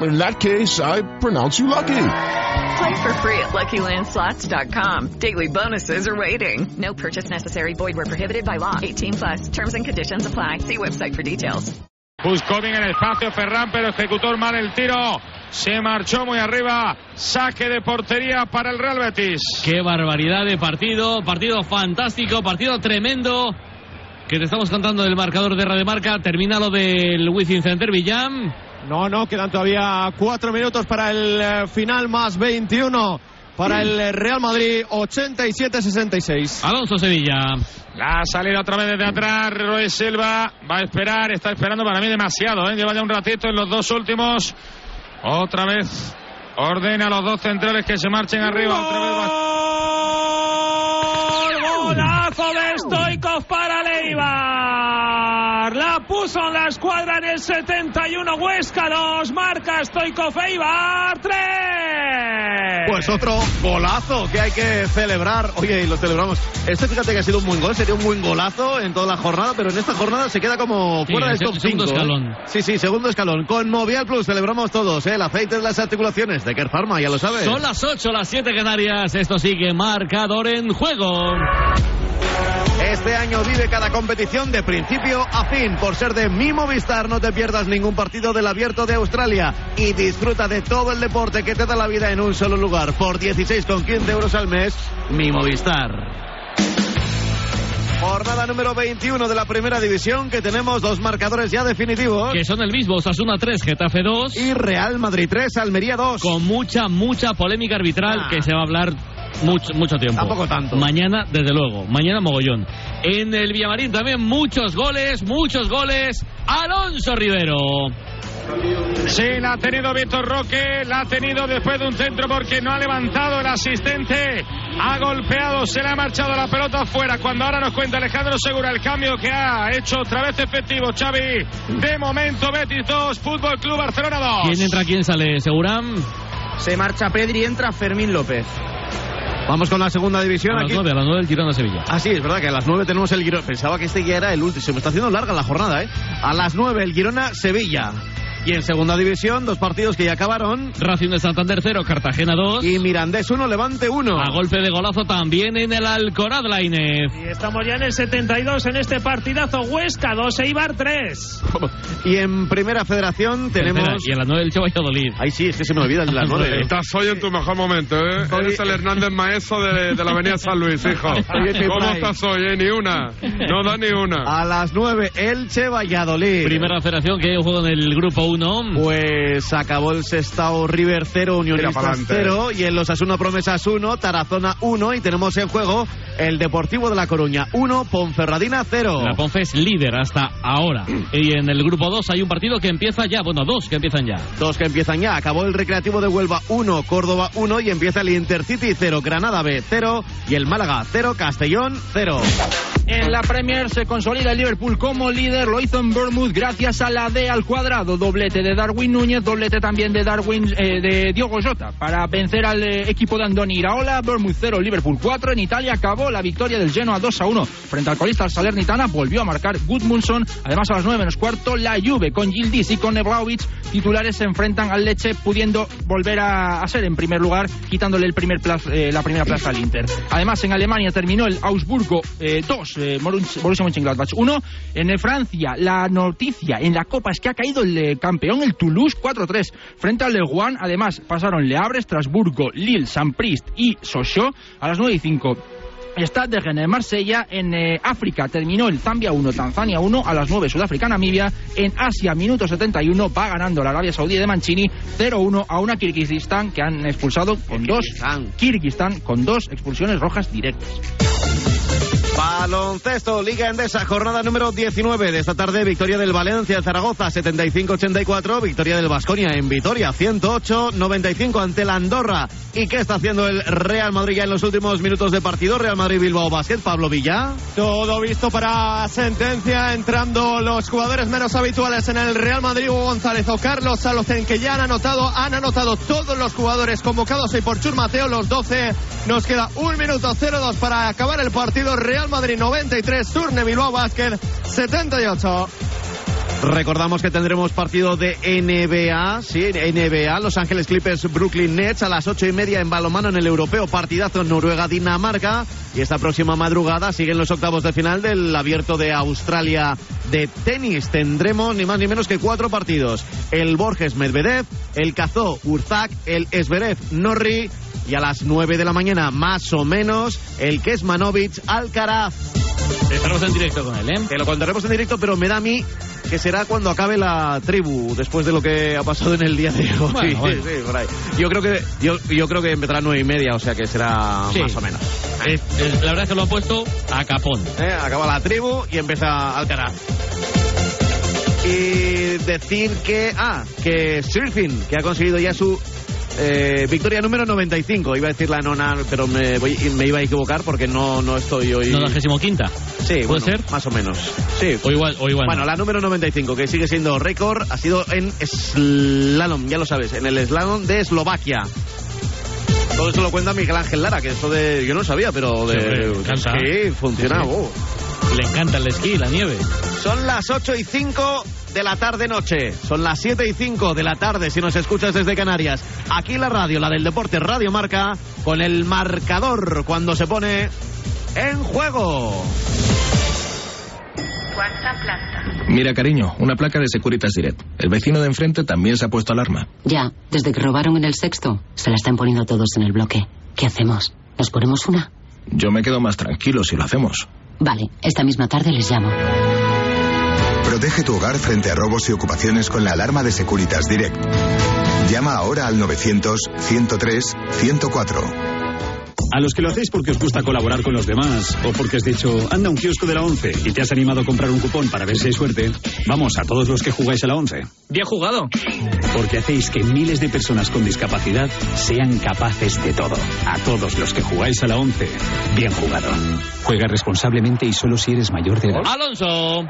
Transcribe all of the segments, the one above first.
In that case, I pronounce you lucky. Play for free at LuckyLandSlots.com. Daily bonuses are waiting. No purchase necessary. Void where prohibited by law. 18 plus. Terms and conditions apply. See website for details. Buscovic en el espacio, Ferran, pero ejecutó mal el tiro. Se marchó muy arriba. Saque de portería para el Real Betis. Qué barbaridad de partido. Partido fantástico, partido tremendo. Que te estamos cantando del marcador de Rademarca. Termina lo del Wizzing Center Villam. No, no, quedan todavía cuatro minutos para el eh, final más 21 para el Real Madrid 87-66. Alonso Sevilla. La salida otra vez desde atrás, Roy Silva va a esperar, está esperando para mí demasiado, ¿eh? lleva ya un ratito en los dos últimos. Otra vez ordena a los dos centrales que se marchen arriba. Otra vez va... Golazo de Stoikov para Leibar. Puso en la escuadra en el 71. Huesca 2. Marca Stoikov Eibar 3. Pues otro golazo que hay que celebrar. Oye, y lo celebramos. Este fíjate que ha sido un buen gol, sería un buen golazo en toda la jornada, pero en esta jornada se queda como Sí, fuera del ese top 5. segundo escalón. Sí, sí, segundo escalón. Con Movial Plus celebramos todos, ¿eh? el aceite de las articulaciones de Kerr Pharma, ya lo sabes. Son las 8, las 7 Canarias. Esto sigue marcador en juego. Este año vive cada competición de principio a fin. Por ser de mi Movistar, no te pierdas ningún partido del Abierto de Australia y disfruta de todo el deporte que te da la vida en un solo lugar. Por 16,15 euros al mes, mi Movistar. Jornada número 21 de la primera división que tenemos dos marcadores ya definitivos. Que son el mismo, Osasuna 3, Getafe 2. Y Real Madrid 3, Almería 2. Con mucha, mucha polémica arbitral Ah. que se va a hablar mucho, mucho tiempo. Tampoco tanto. Mañana, desde luego. Mañana mogollón. En el Villamarín también muchos goles, muchos goles. Alonso Rivero. Sí, la ha tenido Víctor Roque, la ha tenido después de un centro porque no ha levantado el asistente, ha golpeado, se le ha marchado la pelota afuera. Cuando ahora nos cuenta Alejandro Segura el cambio que ha hecho otra vez efectivo Xavi. De momento Betis 2, Fútbol Club Barcelona 2. ¿Quién entra, quién sale? ¿Seguram? Se marcha Pedri, entra Fermín López. Vamos con la segunda división A las aquí. 9, a las 9 el Girona Sevilla. Ah, sí, es verdad que a las 9 tenemos el Girona. Pensaba que este ya era el último. Se me está haciendo larga la jornada, ¿eh? A las 9 el Girona-Sevilla. Y en segunda división, dos partidos que ya acabaron. Racing de Santander 0, Cartagena 2. Y Mirandés 1, Levante 1. A golpe de golazo también en el Alcoraz Lainez. Y estamos ya en el 72 en este partidazo. Huesca 2, Eibar 3. Y en primera federación tenemos. Espera, y a las 9 el Che Valladolid. Ay, sí, es que se me olvida de las 9. Estás hoy en tu mejor momento, ¿eh? Estoy- Eres el Hernández Maeso de, de la Avenida San Luis, hijo. ¿Cómo estás hoy, eh? Ni una. No da ni una. A las 9, Elche Valladolid. Primera federación que juega en el grupo 1. Pues acabó el Sestao River 0, Unionistas pa'lante. 0 y en los Asuna Promesas 1, Tarazona 1 y tenemos en juego el Deportivo de La Coruña 1, Ponferradina 0. La Ponfe es líder hasta ahora. Y en el grupo 2 hay un partido que empieza ya. Bueno, dos que empiezan ya. Dos que empiezan ya. Acabó el Recreativo de Huelva 1, Córdoba 1 y empieza el Intercity 0, Granada B 0 y el Málaga 0, Castellón 0. En la Premier se consolida el Liverpool como líder, lo hizo en Bournemouth gracias a la D al cuadrado, doblete de Darwin Núñez, doblete también de Darwin eh, de Diogo Jota para vencer al eh, equipo de Andoni Iraola, Bournemouth 0, Liverpool 4, en Italia acabó la victoria del Genoa 2 a 1 frente al colista al Salernitana, volvió a marcar Gudmundsson, además a las 9 menos cuarto la Juve con Gildis y con Nebraovic titulares se enfrentan al Leche pudiendo volver a, ser en primer lugar quitándole el primer eh, la primera plaza al Inter. Además en Alemania terminó el Augsburgo 2, eh, Borussia Mönchengladbach 1. En eh, Francia la noticia en la Copa es que ha caído el eh, campeón el Toulouse 4-3 frente al Le Rouen. Además pasaron Le Havre, Estrasburgo, Lille, Saint-Priest y Sochaux a las 9 y 5. Stade de Rennes Marsella. En eh, África terminó el Zambia 1, Tanzania 1 a las 9 Sudáfrica Namibia. En Asia, minuto 71, va ganando la Arabia Saudí de Mancini 0-1 a una Kirguistán que han expulsado con dos Kirguistán con dos expulsiones rojas directas. Baloncesto, Liga Endesa, jornada número 19 de esta tarde, victoria del Valencia en Zaragoza 75-84, victoria del Vasconia en Vitoria 108-95 ante la Andorra. ¿Y qué está haciendo el Real Madrid en los últimos minutos de partido? Real Madrid-Bilbao Basket, Pablo Villa. Todo visto para sentencia, entrando los jugadores menos habituales en el Real Madrid, Hugo González o Carlos Salocen, que ya han anotado, han anotado todos los jugadores convocados y por Chur Mateo los 12. Nos queda un minuto 0-2 para acabar el partido. Real Madrid 93, Turne Bilbao Basket 78. Recordamos que tendremos partido de NBA, sí, NBA, Los Ángeles Clippers, Brooklyn Nets a las ocho y media en balomano en el europeo, partidazo Noruega-Dinamarca. Y esta próxima madrugada siguen los octavos de final del abierto de Australia de tenis. Tendremos ni más ni menos que cuatro partidos. El Borges Medvedev, el Cazó Urzak, el Esberev Norri y a las 9 de la mañana, más o menos, el Kesmanovic Alcaraz. Estaremos en directo con él, ¿eh? Te lo contaremos en directo, pero me da a mí que será cuando acabe la tribu, después de lo que ha pasado en el día de hoy. Bueno, bueno. Sí, por ahí. Yo creo que yo, yo creo que empezará a nueve y media, o sea que será Sí. más o menos. Es- es- la verdad es que lo han puesto a capón. ¿Eh? Acaba la tribu y empieza Alcaraz. Y decir que. Ah, que Surfing, que ha conseguido ya su eh, victoria número 95. Iba a decir la nona, pero me, voy- me iba a equivocar porque no, no estoy hoy. ¿Nonagésimo quinta? Sí, ¿Puede bueno, ser? Más o menos. Sí. O igual, o igual Bueno, no. la número 95, que sigue siendo récord, ha sido en slalom, ya lo sabes, en el slalom de Eslovaquia. Todo eso lo cuenta Miguel Ángel Lara, que eso de. Yo no sabía, pero de. Sí, funciona. Sí, sí. oh. Le encanta el esquí, la nieve. Son las 8 y 5 de la tarde-noche. Son las 7 y 5 de la tarde si nos escuchas desde Canarias. Aquí la radio, la del deporte Radio Marca, con el marcador cuando se pone en juego. Mira, cariño, una placa de Securitas Direct. El vecino de enfrente también se ha puesto alarma. Ya, desde que robaron en el sexto, se la están poniendo todos en el bloque. ¿Qué hacemos? ¿Nos ponemos una? Yo me quedo más tranquilo si lo hacemos. Vale, esta misma tarde les llamo. Protege tu hogar frente a robos y ocupaciones con la alarma de Securitas Direct. Llama ahora al 900-103-104. A los que lo hacéis porque os gusta colaborar con los demás o porque has dicho, anda un kiosco de la 11 y te has animado a comprar un cupón para ver si hay suerte, vamos a todos los que jugáis a la 11. Bien jugado. Porque hacéis que miles de personas con discapacidad sean capaces de todo. A todos los que jugáis a la 11, bien jugado. Juega responsablemente y solo si eres mayor de edad. Alonso.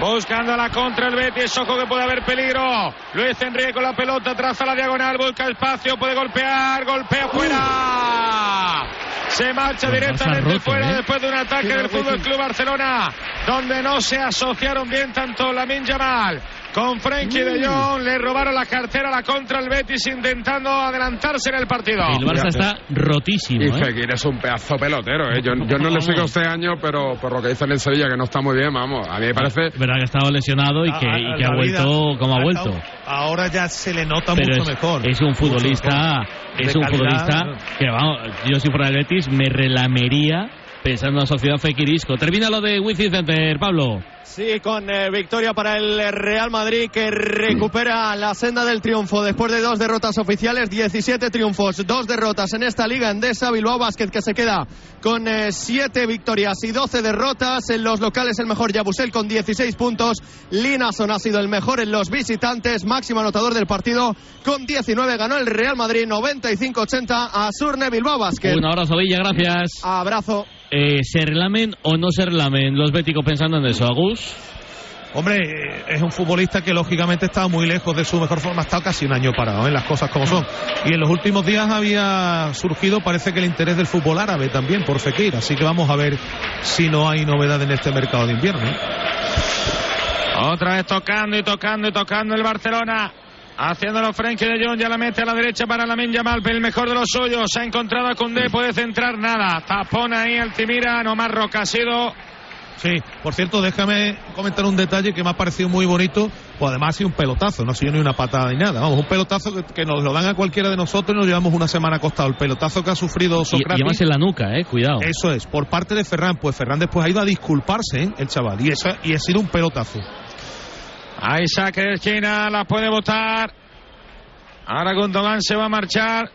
Buscando la contra el Betis, ojo que puede haber peligro. Luis Enrique con la pelota, traza la diagonal, busca espacio, puede golpear, golpea fuera. Se marcha Pues directamente roto, fuera ¿eh? después de un ataque del Fútbol. Club Barcelona, donde no se asociaron bien tanto Lamin Yamal con Frenkie de Jong. Le robaron la cartera a la contra el Betis intentando adelantarse en el partido. El Barça está rotísimo. Y ¿eh? Fekir es un pedazo pelotero, ¿eh? Yo, yo no le sigo este año, pero por lo que dice en Sevilla, que no está muy bien, vamos. A mí me parece. Verdad que ha estado lesionado y que, y que ha vuelto como ha vuelto. Ahora ya se le nota Pero mucho es, mejor. es un futbolista, es un calidad. futbolista que vamos, yo si fuera el Betis me relamería pensando en la sociedad Fequirisco. Termina lo de Wifi Center, Pablo. Sí, con eh, victoria para el Real Madrid que recupera la senda del triunfo después de dos derrotas oficiales, 17 triunfos, dos derrotas en esta liga endesa. Bilbao Basket que se queda con 7 victorias y 12 derrotas. En los locales el mejor Yabusel con 16 puntos. Linason ha sido el mejor en los visitantes, máximo anotador del partido con 19. Ganó el Real Madrid 95-80 a Surne Bilbao Basket. Un abrazo, Villa, gracias. Abrazo. Eh, ¿Se relamen o no se relamen los béticos pensando en eso, Agus? Hombre, eh, es un futbolista que lógicamente está muy lejos de su mejor forma, ha estado casi un año parado, en las cosas como son. Y en los últimos días había surgido, parece que el interés del fútbol árabe también por Fekir, así que vamos a ver si no hay novedad en este mercado de invierno. ¿eh? Otra vez tocando y tocando y tocando el Barcelona. Haciéndolo Frenkie de Jong, ya la mete a la derecha para Lamin Yamal, el mejor de los suyos. Se ha encontrado a Cundé, puede centrar nada. Tapón ahí Altimira, no más Roca ha sido Sí, por cierto, déjame comentar un detalle que me ha parecido muy bonito. Pues además ha sido un pelotazo, no ha sido ni una patada ni nada. Vamos, un pelotazo que, que nos lo dan a cualquiera de nosotros y nos llevamos una semana acostado. El pelotazo que ha sufrido Y, Socrates. y además en la nuca, eh, cuidado. Eso es, por parte de Ferran. Pues Ferran después ha ido a disculparse, ¿eh? el chaval. Y, eso, y ha sido un pelotazo. Ahí saque de esquina, la puede botar. Ahora Gundogan se va a marchar.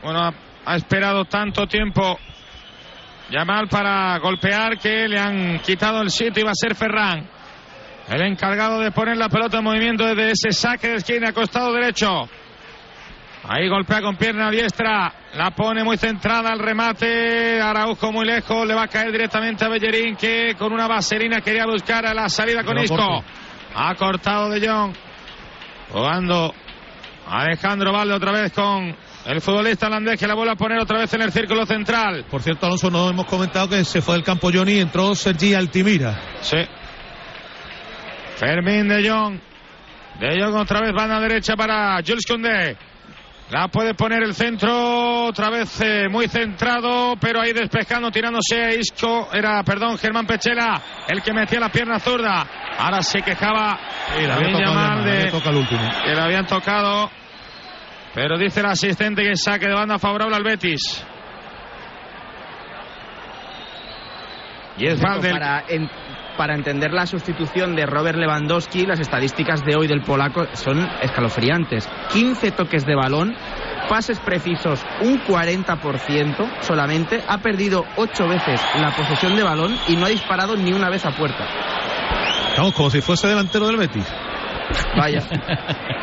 Bueno, ha, ha esperado tanto tiempo Yamal para golpear que le han quitado el sitio y va a ser Ferran. El encargado de poner la pelota en movimiento desde ese saque de esquina, costado derecho. Ahí golpea con pierna diestra, la pone muy centrada al remate. Araujo muy lejos, le va a caer directamente a Bellerín que con una vaselina quería buscar a la salida con Isco. corto. Ha cortado de Jong. Jugando Alejandro Valde otra vez con el futbolista holandés que la vuelve a poner otra vez en el círculo central. Por cierto, Alonso, no hemos comentado que se fue del campo Johnny y entró Sergi Altimira. Sí. Fermín de Jong. De Jong otra vez banda derecha para Jules Koundé. La puede poner el centro, otra vez eh, muy centrado, pero ahí despejando, tirándose a Isco, era, perdón, Germán Pechela, el que metía la pierna zurda. Ahora se quejaba Sí, Yamal de el último. que le habían tocado, pero dice el asistente que saque de banda favorable al Betis. Y es Valde. para, en- para entender la sustitución de Robert Lewandowski, las estadísticas de hoy del polaco son escalofriantes. 15 toques de balón, pases precisos un 40% solamente, ha perdido 8 veces la posesión de balón y no ha disparado ni una vez a puerta. Vamos, como si fuese delantero del Betis. Vaya.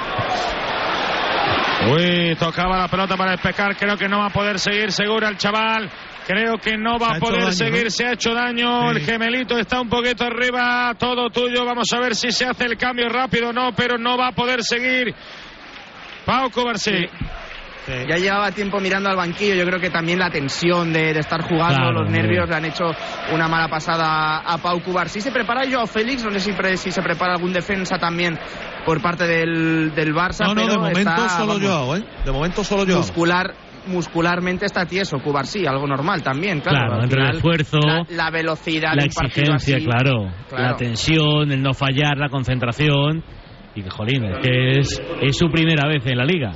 Uy, tocaba la pelota para despejar. Creo que no va a poder seguir segura el chaval. Creo que no va a poder daño, seguir. ¿no? Se ha hecho daño. Sí. El gemelito está un poquito arriba. Todo tuyo. Vamos a ver si se hace el cambio rápido o no, pero no va a poder seguir. Pau Covarsí. Ya llevaba tiempo mirando al banquillo. Yo creo que también la tensión de, de estar jugando, Claro, los nervios le han hecho una mala pasada a Pau Cubar. Si se prepara Joao Félix, no sé si, pre- si se prepara algún defensa también por parte del, del Barça. No, no, pero de momento está, solo vamos, Joao, ¿eh? De momento solo Joao. Muscular, muscularmente está tieso, Cubar sí, algo normal también, claro. Entre el esfuerzo, La, la velocidad la exigencia, así, claro, claro. la tensión, el no fallar, la concentración. Y que, jolín, es que es, es su primera vez en la liga.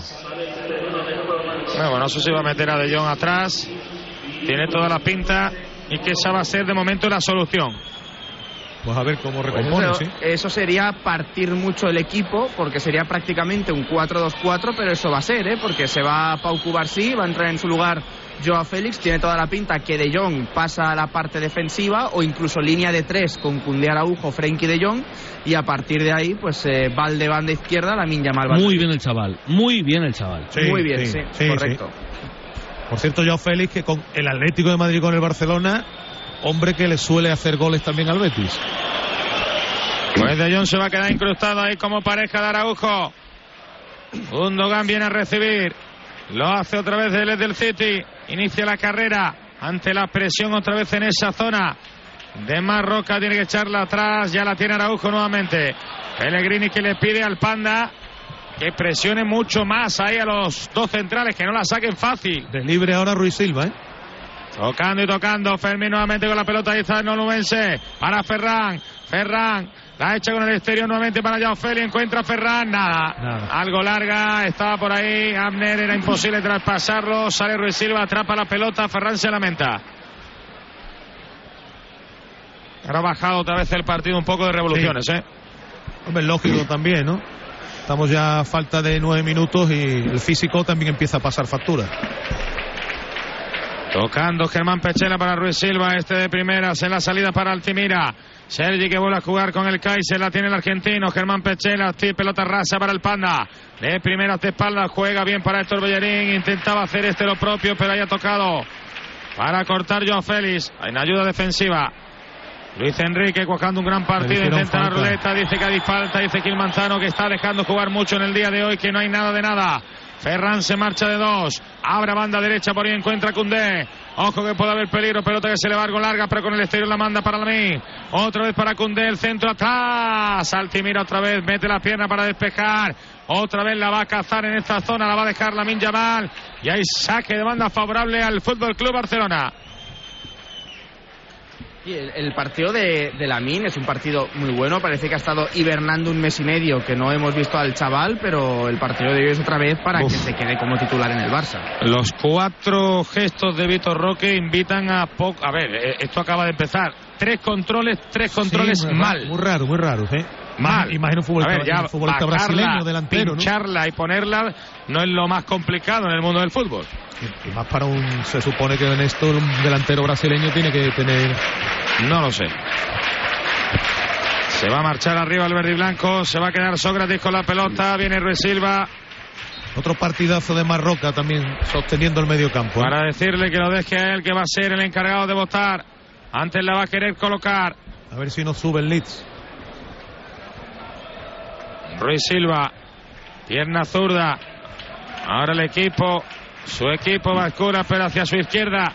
Bueno, no sé si va a meter a De Jong atrás. Tiene toda la pinta. Y que esa va a ser de momento la solución. Pues a ver cómo Pues recompone, eso, sí. eso sería partir mucho el equipo, porque sería prácticamente un 4-2-4, pero eso va a ser, ¿eh? porque se va Pau Cubarsí, va a entrar en su lugar Joao Félix, tiene toda la pinta que De Jong pasa a la parte defensiva, o incluso línea de tres con Cundé Araujo, Frenkie De Jong, y a partir de ahí, pues eh, Valde banda izquierda, la Yamal banda Muy bien el chaval, muy bien el chaval. Sí, Muy bien, sí, sí, correcto. Por cierto, Joao Félix, que con el Atlético de Madrid y con el Barcelona, hombre que le suele hacer goles también al Betis. Pues De Jong se va a quedar incrustado ahí como pareja de Araujo. Gundogan viene a recibir. Lo hace otra vez desde del City. Inicia la carrera ante la presión otra vez en esa zona. De Marroca tiene que echarla atrás. Ya la tiene Araujo nuevamente. Pellegrini que le pide al Panda que presione mucho más ahí a los dos centrales, que no la saquen fácil. De libre ahora Ruiz Silva, ¿eh? Tocando y tocando. Fermín nuevamente con la pelota. Ahí está el Nolumense. Para Ferran. Ferran. La echa con el exterior nuevamente para Joao Félix. Encuentra a Ferran. Nada. Nada. Algo larga. Estaba por ahí. Abner era imposible traspasarlo. Sale Ruiz Silva. Atrapa la pelota. Ferran se lamenta. Ahora ha bajado otra vez el partido un poco de revoluciones, Sí. ¿eh? Hombre, lógico también, ¿no? Estamos ya a falta de nueve minutos y el físico también empieza a pasar factura. Tocando Germán Pechela para Ruiz Silva, este de primeras en la salida para Altimira. Sergi que vuelve a jugar con el Kaiser, la tiene el argentino. Germán Pechela, pelota rasa para el Panda. De primeras de espalda, juega bien para Héctor Bellerín. Intentaba hacer este lo propio, pero haya tocado para cortar Joao Félix. En ayuda defensiva. Luis Enrique cuajando un gran partido, intenta la ruleta, dice que hay falta, dice Gil Manzano que está dejando jugar mucho en el día de hoy, que no hay nada de nada. Ferran se marcha de dos, abre banda derecha, por ahí encuentra Cundé. Ojo que puede haber peligro, pelota que se le va algo larga, pero con el exterior la manda para mí. Otra vez para Cundé, el centro atrás. Altimira otra vez, mete la pierna para despejar. Otra vez la va a cazar en esta zona, la va a dejar la Yamal. Y hay saque de banda favorable al Fútbol Club Barcelona. Sí, el, el partido de, de Lamin es un partido muy bueno. Parece que ha estado hibernando un mes y medio que no hemos visto al chaval, pero el partido de hoy es otra vez para Uf. que se quede como titular en el Barça. Los cuatro gestos de Vitor Roque invitan a poco. A ver, eh, esto acaba de empezar. Tres controles, tres controles Sí, muy mal. Muy raro, muy raro, ¿eh? Mal. Imagino un futbolista, A ver, ya un futbolista bajarla, brasileño, delantero, ¿no? pincharla y ponerla no es lo más complicado en el mundo del fútbol. Y más para un. Se supone que en esto un delantero brasileño tiene que tener. No lo sé. Se va a marchar arriba el verde y blanco. Se va a quedar Sócrates con la pelota. Viene Ruiz Silva. Otro partidazo de Marroca también sosteniendo el medio campo. ¿eh? Para decirle que lo deje a él, que va a ser el encargado de votar. Antes la va a querer colocar. A ver si nos sube el Leeds. Ruiz Silva, pierna zurda. Ahora el equipo, su equipo bascula, pero hacia su izquierda.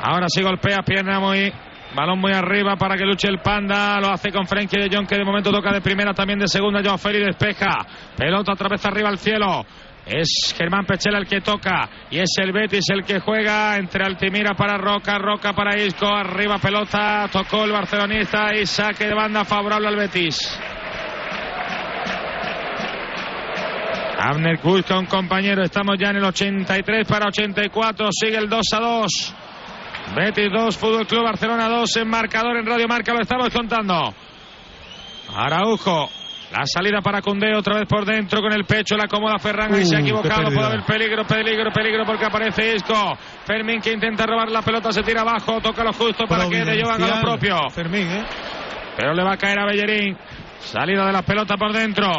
Ahora sí golpea, pierna muy. Balón muy arriba para que luche el Panda. Lo hace con Frenkie de Jong, que de momento toca de primera, también de segunda. Joao Félix despeja. Pelota otra vez arriba al cielo. Es Germán Pechela el que toca. Y es el Betis el que juega entre Altimira para Roca, Roca para Isco. Arriba pelota. Tocó el barcelonista y saque de banda favorable al Betis. Abner un compañero. Estamos ya en el 83 para 84. Sigue el 2 a 2. Betis 2, Fútbol Club Barcelona 2 en marcador en Radio Marca. Lo estamos contando. Araujo. La salida para Cundé otra vez por dentro con el pecho, la acomoda Ferran y se ha equivocado, puede haber peligro, peligro, peligro porque aparece Isco. Fermín que intenta robar la pelota, se tira abajo, toca lo justo para que De Jong haga lo propio. Fermín, ¿eh? Pero le va a caer a Bellerín. Salida de la pelota por dentro.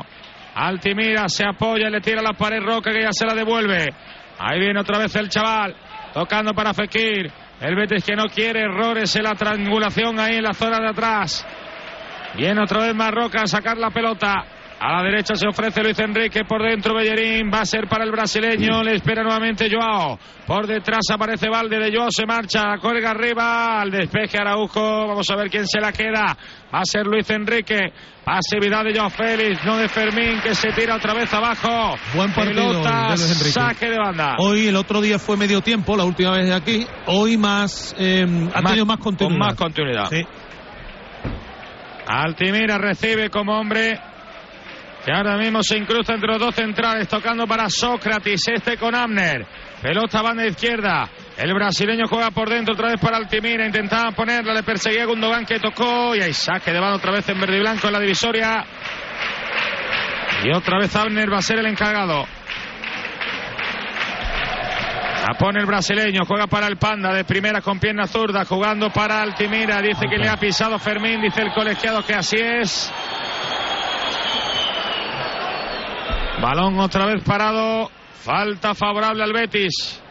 Altimira se apoya, le tira la pared Roca que ya se la devuelve. Ahí viene otra vez el chaval. Tocando para Fekir. El Betis que no quiere errores en la triangulación ahí en la zona de atrás. Viene otra vez Marroca a sacar la pelota. A la derecha se ofrece Luis Enrique, por dentro Bellerín, va a ser para el brasileño, le espera nuevamente Joao. Por detrás aparece Valde de Joao, se marcha, cuelga arriba, al despeje Araujo, vamos a ver quién se la queda. Va a ser Luis Enrique, pasividad de Joao Félix, no de Fermín, que se tira otra vez abajo. Buen partido Pelota, de saque de banda. Hoy, el otro día fue medio tiempo, la última vez de aquí. Hoy más. eh, ha Más- tenido más continuidad. Con más continuidad. Sí. Altimira recibe como hombre que ahora mismo se incrusta entre los dos centrales tocando para Sócrates, este con Amner. Pelota banda izquierda. El brasileño juega por dentro otra vez para Altimira. Intentaba ponerla, le perseguía Gundogan que tocó y hay saque de banda otra vez en verde y blanco en la divisoria. Y otra vez Amner va a ser el encargado. La pone el brasileño, juega para el Panda de primera con pierna zurda, jugando para Altimira. Dice que le ha pisado Fermín, dice el colegiado que así es. Balón otra vez parado. Falta favorable al Betis.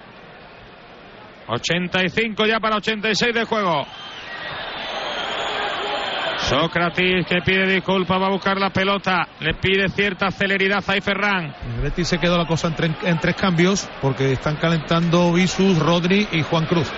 85 ya para 86 de juego. Sócrates que pide disculpas, va a buscar la pelota. Le pide cierta celeridad a Ferran. Betis se quedó la cosa en, en tres cambios porque están calentando Visus, Rodri y Juan Cruz.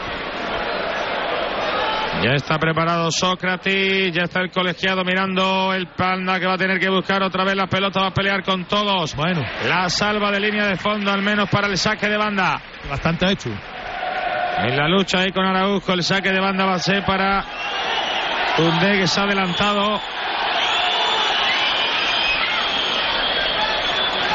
Ya está preparado Sócrates, ya está el colegiado mirando el panda que va a tener que buscar otra vez la pelota, va a pelear con todos. Bueno. La salva de línea de fondo, al menos para el saque de banda. Bastante hecho. En la lucha ahí con Araujo, el saque de banda va a ser para Tunde que se ha adelantado.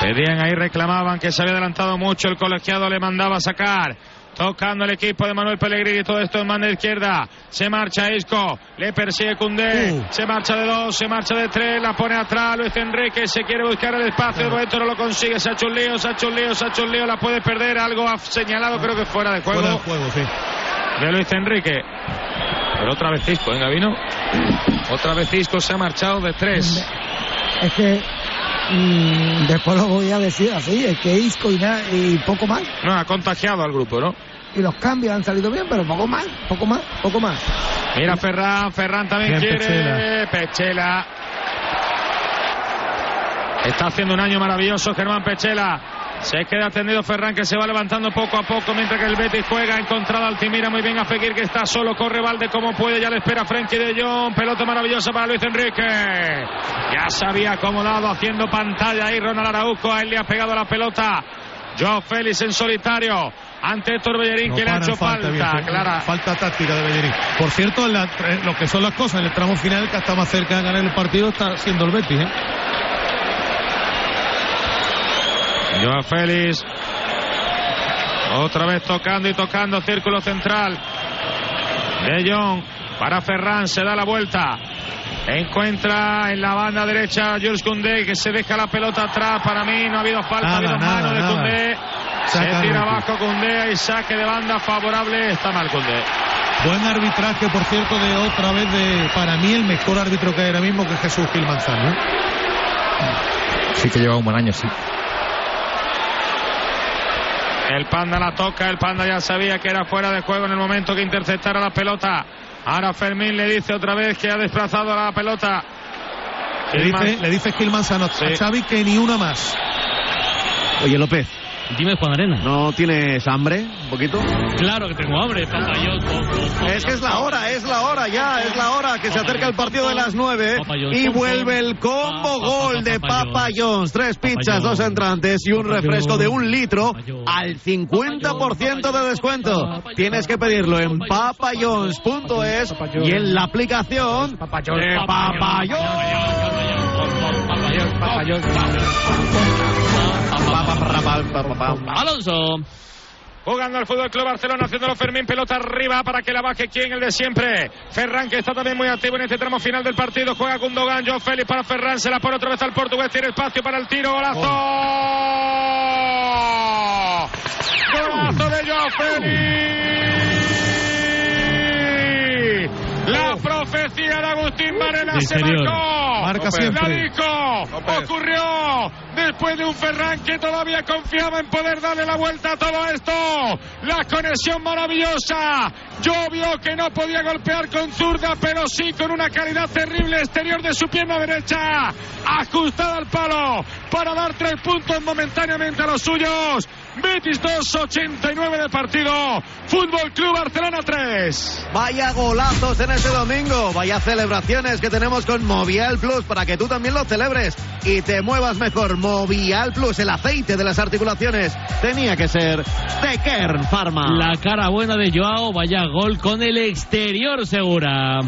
Pedían ahí, reclamaban que se había adelantado mucho, el colegiado le mandaba a sacar. Tocando el equipo de Manuel Pellegrini, todo esto en mano izquierda. Se marcha Isco, le persigue Cundé, Uh. se marcha de dos, se marcha de tres, la pone atrás. Luis Enrique se quiere buscar el espacio, de momento no lo consigue. Se ha hecho un lío, se ha hecho un lío, se ha hecho un lío, la puede perder. Algo ha señalado, creo que fuera de juego Fuera de juego, sí. de Luis Enrique. Pero otra vez Isco, ¿eh, Gavino? Otra vez Isco se ha marchado de tres. Es que mm, después lo voy a decir así, es que Isco y, nada- y poco más. No, ha contagiado al grupo, ¿no? Y los cambios han salido bien, pero poco más, poco más, poco más. Mira Ferran, Ferran también Bien, quiere. Pechela. Está haciendo un año maravilloso Germán Pechela. Se queda atendido Ferran que se va levantando poco a poco mientras que el Betis juega. Ha encontrado a Altimira muy bien a Fekir que está solo. Corre Valde como puede. Ya le espera Frenkie de Jong. Pelota maravillosa para Luis Enrique. Ya se había acomodado haciendo pantalla ahí Ronald Araujo. A él le ha pegado la pelota. Joao Félix en solitario ante Héctor Bellerín No que le ha hecho falta, bien, sí. clara. Falta táctica de Bellerín. Por cierto, la- lo que son las cosas, en el tramo final, que está más cerca de ganar el partido, está siendo el Betis. ¿eh? Joao Félix. Otra vez tocando y tocando círculo central. De Jong para Ferran, se da la vuelta. Encuentra en la banda derecha a Jules Koundé que se deja la pelota atrás. Para mí no ha habido falta, Nada, ha habido nada, mano de. Koundé. Se tira abajo Koundé y saque de banda favorable. Está mal Koundé. Buen arbitraje, por cierto, de otra vez de, para mí, el mejor árbitro que hay ahora mismo, que es Jesús Gil Manzano. Sí que lleva un buen año, sí. El Panda la toca, el Panda ya sabía que era fuera de juego en el momento que interceptara la pelota. Ahora Fermín le dice otra vez que ha desplazado la pelota. Le dice, le dice Gil Manzano a Xavi que ni una más. Oye, López. Dime, Juan Arena. ¿No tienes hambre? ¿Un poquito? Claro que tengo hambre, papayón. Es que es la hora, es la hora ya, es la hora que se acerca el partido de las nueve Papayón, y pom, pom. vuelve el combo gol de Papa. Tres pizzas, dos entrantes y un refresco de un litro al 50% de descuento. Tienes que pedirlo en papajohns.es y en la aplicación de Papa Alonso. Jugando al Fútbol Club Barcelona, haciéndolo Fermín, pelota arriba para que la baje quien el de siempre. Ferran, que está también muy activo en este tramo final del partido. Juega Gundogan, Joe Félix para Ferran, se la pone otra vez al portugués, tiene espacio para el tiro, golazo. Golazo de Joe Félix. La profecía de Agustín Varela Sí, se señor. marcó. Marca La siempre. Ocurrió después de un Ferran que todavía confiaba en poder darle la vuelta a todo esto. La conexión maravillosa. Llovió que no podía golpear con zurda, pero sí con una calidad terrible exterior de su pierna derecha. Ajustada al palo para dar tres puntos momentáneamente a los suyos. Betis 2, 89 de partido. Fútbol Club Barcelona 3. Vaya golazos en este domingo, vaya celebraciones que tenemos con Movial Plus para que tú también lo celebres y te muevas mejor. Movial Plus, el aceite de las articulaciones, tenía que ser de Kern Pharma. La cara buena de Joao, vaya gol con el exterior segura.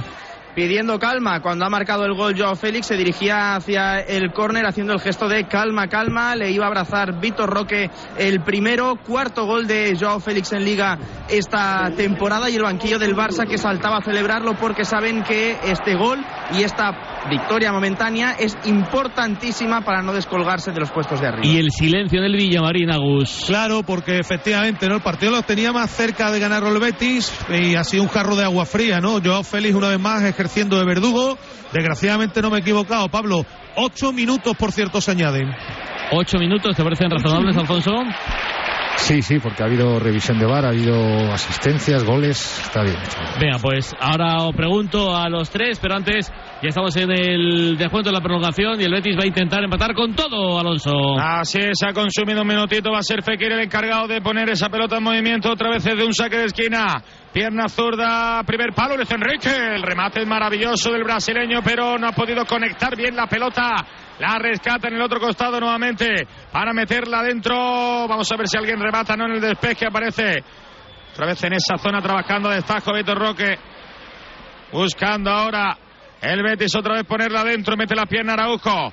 Pidiendo calma. Cuando ha marcado el gol Joao Félix se dirigía hacia el córner haciendo el gesto de calma, calma. Le iba a abrazar Víctor Roque el primero, cuarto gol de Joao Félix en liga esta temporada y el banquillo del Barça que saltaba a celebrarlo porque saben que este gol y esta victoria momentánea es importantísima para no descolgarse de los puestos de arriba. Y el silencio del Villamarín, Agus. Claro, porque efectivamente, ¿no? El partido lo tenía más cerca de ganar el Betis y ha sido un jarro de agua fría, ¿no? Joao Félix una vez más ejerciendo de verdugo. Desgraciadamente no me he equivocado, Pablo. Ocho minutos, por cierto, se añaden. Ocho minutos, ¿te parecen razonables, Alfonso? Sí, sí, porque ha habido revisión de VAR, ha habido asistencias, goles, está bien. Venga, pues ahora os pregunto a los tres, pero antes ya estamos en el descuento de la prolongación y el Betis va a intentar empatar con todo, Alonso. Así es, ha consumido un minutito. Va a ser Fekir el encargado de poner esa pelota en movimiento otra vez desde un saque de esquina. Pierna zurda, primer palo, Luis Enrique. El remate es maravilloso del brasileño, pero no ha podido conectar bien la pelota. La rescata en el otro costado nuevamente para meterla adentro. Vamos a ver si alguien remata, no en el despeje aparece. Otra vez en esa zona trabajando destajo Beto Roque. Buscando ahora el Betis otra vez ponerla adentro, mete la pierna Araujo.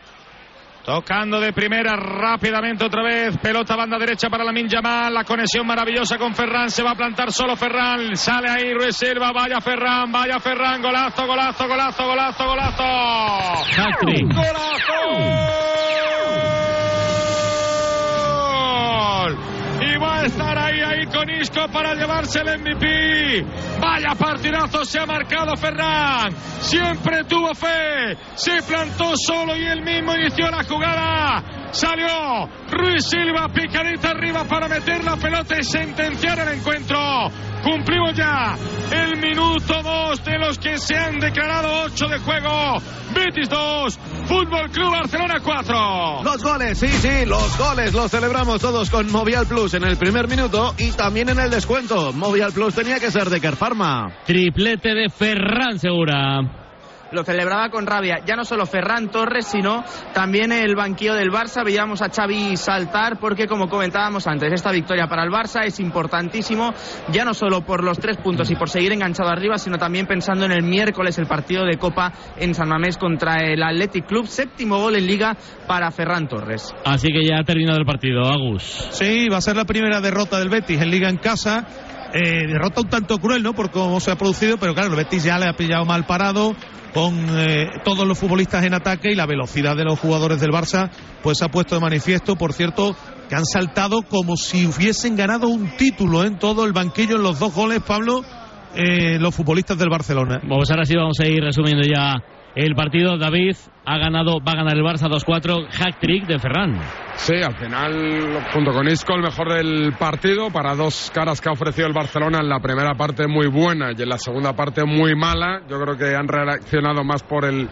Tocando de primera rápidamente otra vez. Pelota banda derecha para la Yamal. La conexión maravillosa con Ferran. Se va a plantar solo Ferran. Sale ahí Ruiz Silva. Vaya Ferran, vaya Ferran. Golazo, golazo, golazo, golazo, golazo. Hat-trick. ¡Gol! Y va a estar ahí, para llevarse el MVP. Vaya partidazo se ha marcado Ferran. Siempre tuvo fe. Se plantó solo y él mismo inició la jugada. Salió Ruiz Silva, picadita arriba para meter la pelota y sentenciar el encuentro. Cumplimos ya el minuto 2 de los que se han declarado 8 de juego. Betis 2, Fútbol Club Barcelona 4. Los goles, sí, sí, los goles los celebramos todos con Movial Plus en el primer minuto y también en el descuento. Movial Plus tenía que ser de Kerpharma. Triplete de Ferran Segura. Lo celebraba con rabia. Ya no solo Ferran Torres, sino también el banquillo del Barça. Veíamos a Xavi saltar porque, como comentábamos antes, esta victoria para el Barça es importantísimo, ya no solo por los tres puntos y por seguir enganchado arriba, sino también pensando en el miércoles el partido de Copa en San Mamés contra el Athletic Club. Séptimo gol en Liga para Ferran Torres. Así que ya ha terminado el partido, Agus. Sí, va a ser la primera derrota del Betis en Liga en casa. Eh, derrota un tanto cruel, ¿no? Por cómo se ha producido, pero claro, el Betis ya le ha pillado mal parado con eh, todos los futbolistas en ataque y la velocidad de los jugadores del Barça, pues ha puesto de manifiesto, por cierto, que han saltado como si hubiesen ganado un título en todo el banquillo en los dos goles, Pablo, eh, los futbolistas del Barcelona. Pues ahora sí vamos a ir resumiendo ya el partido. David ha ganado, va a ganar el Barça 2-4, hack trick de Ferran. Sí, al final, junto con Isco, el mejor del partido para dos caras que ha ofrecido el Barcelona en la primera parte muy buena y en la segunda parte muy mala. Yo creo que han reaccionado más por el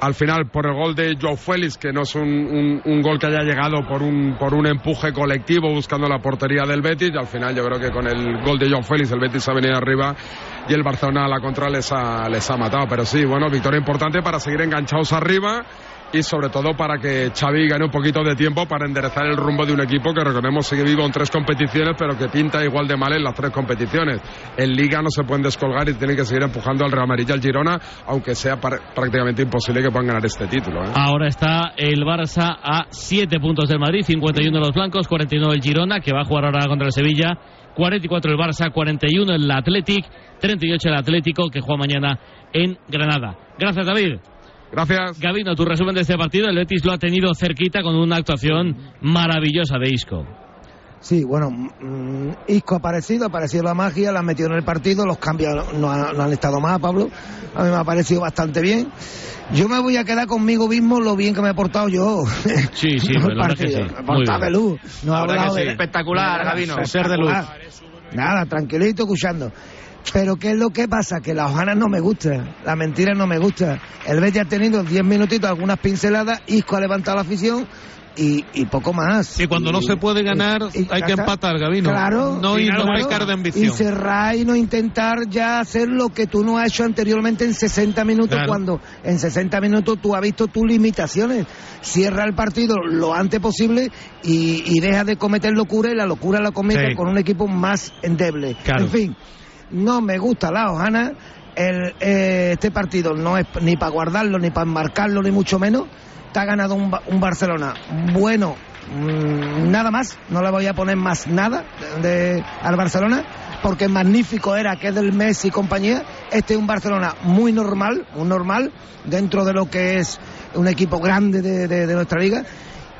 al final por el gol de Joe Félix, que no es un, un, gol que haya llegado por un, por un empuje colectivo buscando la portería del Betis, y al final yo creo que con el gol de Joe Félix el Betis ha venido arriba y el Barcelona a la contra les ha, les ha matado. Pero sí, bueno, victoria importante para seguir enganchados arriba y sobre todo para que Xavi gane un poquito de tiempo para enderezar el rumbo de un equipo que recordemos sigue vivo en tres competiciones pero que pinta igual de mal en las tres competiciones. En Liga no se pueden descolgar y tienen que seguir empujando al Real Madrid y al Girona aunque sea prácticamente imposible que puedan ganar este título. ¿eh? Ahora está el Barça a 7 puntos del Madrid, 51 los blancos, 49 el Girona que va a jugar ahora contra el Sevilla. 44 el Barça, 41 el Athletic, 38 el Atlético que juega mañana en Granada. Gracias David. Gracias. Gabino, tu resumen de este partido. El Betis lo ha tenido cerquita con una actuación maravillosa de Isco. Sí, bueno, mmm, Isco ha aparecido, ha aparecido la magia, la han metido en el partido, los cambios no, han, no han estado más, Pablo. A mí me ha parecido bastante bien. Yo me voy a quedar conmigo mismo lo bien que me he portado yo. Sí, sí, no, la que sí. Me he portado de luz. No he hablado sí. de... Espectacular, Gabino. Ser de luz. Nada, tranquilito, escuchando. Pero ¿qué es lo que pasa? Que la hojana no me gusta, la mentira no me gusta. El Betis ha tenido 10 minutitos, algunas pinceladas, Isco ha levantado la afición y, y poco más. Y cuando y, no se puede ganar, y, hay que empatar, Gabino. Claro. No, y claro, no pecar de ambición. Y cerrar y no intentar ya hacer lo que tú no has hecho anteriormente en 60 minutos, Claro. cuando en 60 minutos tú has visto tus limitaciones. Cierra el partido lo antes posible y, y deja de cometer locura y la locura la comete Sí. con un equipo más endeble. Claro. En fin, no me gusta la hojana. El, eh, este partido no es ni para guardarlo, ni para enmarcarlo, ni mucho menos. Te ha ganado un, Ba- un Barcelona bueno, mm, nada más. No le voy a poner más nada de, al Barcelona, porque magnífico era que es del Messi y compañía. Este es un Barcelona muy normal, muy normal, dentro de lo que es un equipo grande de, de- de nuestra liga.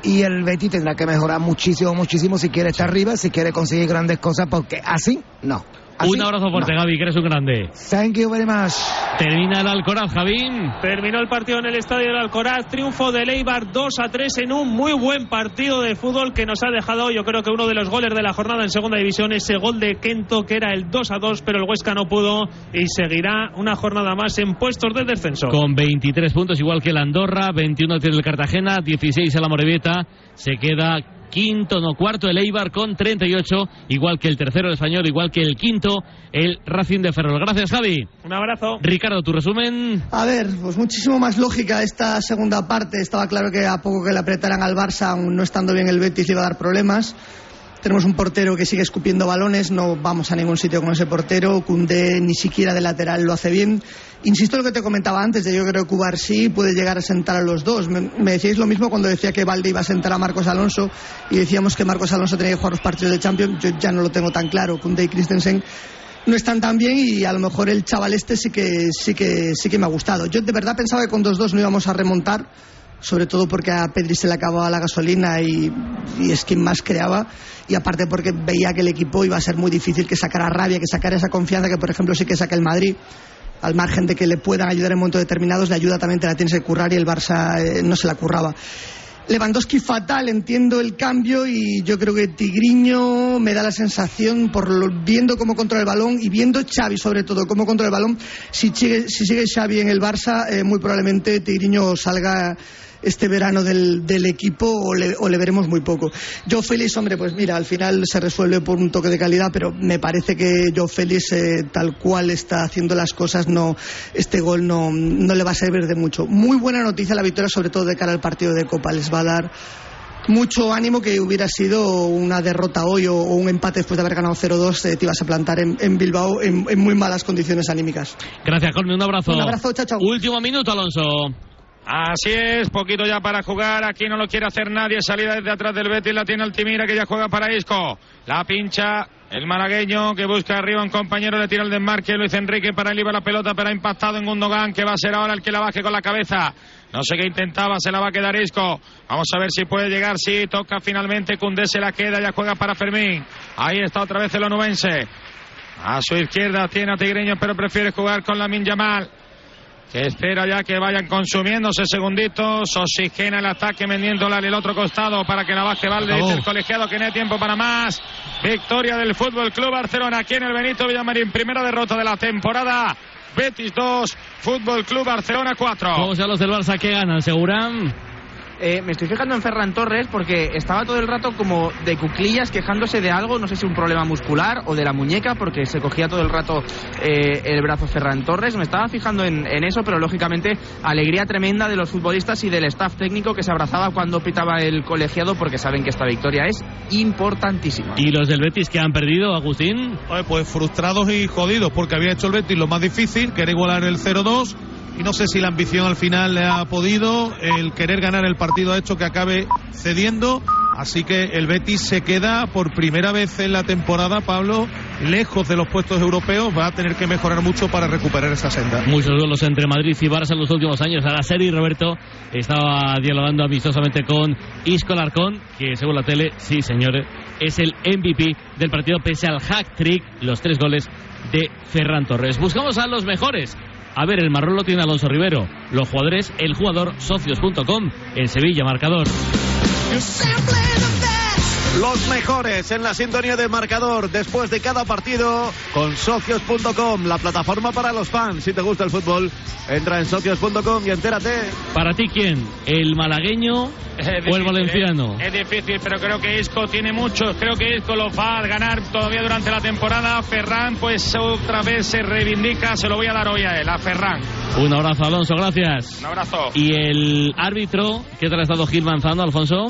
Y el Betis tendrá que mejorar muchísimo, muchísimo si quiere estar arriba, si quiere conseguir grandes cosas, porque así no. Así, Un abrazo fuerte, no. Gaby, que eres un grande. Thank you very much. Termina el Alcoraz, Javín. Terminó el partido en el estadio del Alcoraz, triunfo de Eibar 2 a 3 en un muy buen partido de fútbol que nos ha dejado, yo creo que uno de los goles de la jornada en segunda división, ese gol de Kento que era el 2 a 2, pero el Huesca no pudo y seguirá una jornada más en puestos de descenso. Con 23 puntos, igual que el Andorra, 21 tiene el Cartagena, 16 el Amorebieta, se queda quinto, no cuarto el Eibar con 38, igual que el tercero el Español, igual que el quinto el Racing de Ferrol. Gracias, Javi. Un abrazo. Ricardo, tu resumen. A ver, pues muchísimo más lógica esta segunda parte. Estaba claro que a poco que le apretaran al Barça, aún no estando bien el Betis, le iba a dar problemas. Tenemos un portero que sigue escupiendo balones, no vamos a ningún sitio con ese portero. Cundé ni siquiera de lateral lo hace bien. Insisto en lo que te comentaba antes, de yo creo que Cubar sí puede llegar a sentar a los dos. Me, me decíais lo mismo cuando decía que Valde iba a sentar a Marcos Alonso y decíamos que Marcos Alonso tenía que jugar los partidos de Champions. Yo ya no lo tengo tan claro. Cundé y Christensen no están tan bien y a lo mejor el chaval este sí que sí que sí que me ha gustado. Yo de verdad pensaba que con 2-2 no íbamos a remontar, sobre todo porque a Pedri se le acababa la gasolina y, es quien más creaba y aparte porque veía que el equipo iba a ser muy difícil que sacara rabia, que sacara esa confianza que por ejemplo sí que saca el Madrid. Al margen de que le puedan ayudar en momentos determinados, la ayuda también te la tienes que currar y el Barça eh, no se la curraba. Lewandowski fatal, entiendo el cambio y yo creo que Tigriño me da la sensación, por lo- viendo cómo controla el balón y viendo Xavi sobre todo cómo controla el balón, si sigue, si sigue Xavi en el Barça, eh, muy probablemente Tigriño salga este verano del, del equipo o le, o le, veremos muy poco. Joe Félix, hombre, pues mira, al final se resuelve por un toque de calidad, pero me parece que Joe Félix, eh, tal cual está haciendo las cosas, no, este gol no, no le va a servir de mucho. Muy buena noticia la victoria, sobre todo de cara al partido de Copa. Les va a dar mucho ánimo que hubiera sido una derrota hoy o, o un empate después de haber ganado 0-2, eh, te ibas a plantar en, en Bilbao en, en, muy malas condiciones anímicas. Gracias, Colme, un abrazo. Un abrazo, chao, chao. Último minuto, Alonso. Así es, poquito ya para jugar. Aquí no lo quiere hacer nadie. Salida desde atrás del Betis. La tiene Altimira que ya juega para Isco. La pincha el malagueño que busca arriba un compañero. Le tira el desmarque. Luis Enrique para el la pelota, pero ha impactado en Gundogan que va a ser ahora el que la baje con la cabeza. No sé qué intentaba, se la va a quedar Isco. Vamos a ver si puede llegar. Sí, toca finalmente. Cundé se la queda, ya juega para Fermín. Ahí está otra vez el onubense. A su izquierda tiene a Tigreño, pero prefiere jugar con la Yamal que espera ya que vayan consumiéndose segunditos, oxigena el ataque vendiéndola al otro costado para que la baje Valde, dice el colegiado que no hay tiempo para más. Victoria del Fútbol Club Barcelona aquí en el Benito Villamarín, primera derrota de la temporada. Betis 2, Fútbol Club Barcelona 4. Vamos a los del Barça que ganan, Seguran. Eh, me estoy fijando en Ferran Torres porque estaba todo el rato como de cuclillas quejándose de algo, no sé si un problema muscular o de la muñeca, porque se cogía todo el rato eh, el brazo Ferran Torres. Me estaba fijando en, en, eso, pero lógicamente alegría tremenda de los futbolistas y del staff técnico que se abrazaba cuando pitaba el colegiado porque saben que esta victoria es importantísima. ¿Y los del Betis que han perdido, Agustín? Pues frustrados y jodidos porque había hecho el Betis lo más difícil, que era igualar el 0-2 y no sé si la ambición al final le ha podido, el querer ganar el partido ha hecho que acabe cediendo, así que el Betis se queda por primera vez en la temporada, Pablo, lejos de los puestos europeos, va a tener que mejorar mucho para recuperar esa senda. Muchos duelos entre Madrid y Barça en los últimos años, ahora Seri Roberto estaba dialogando amistosamente con Isco Larcón, que según la tele, sí señores, es el MVP del partido pese al hack trick, los tres goles de Ferran Torres. Buscamos a los mejores a ver, el marrón lo tiene Alonso Rivero. Los jugadores, el jugador socios.com. En Sevilla, marcador. Los mejores en la sintonía de marcador después de cada partido con socios.com, la plataforma para los fans. Si te gusta el fútbol, entra en socios.com y entérate. ¿Para ti quién? ¿El malagueño o el valenciano? Es, es, difícil, pero creo que Isco tiene muchos. Creo que Isco lo va a ganar todavía durante la temporada. Ferran, pues otra vez se reivindica. Se lo voy a dar hoy a él, a Ferran. Un abrazo, Alonso, gracias. Un abrazo. ¿Y el árbitro? ¿Qué tal ha estado Gil Manzano, Alfonso?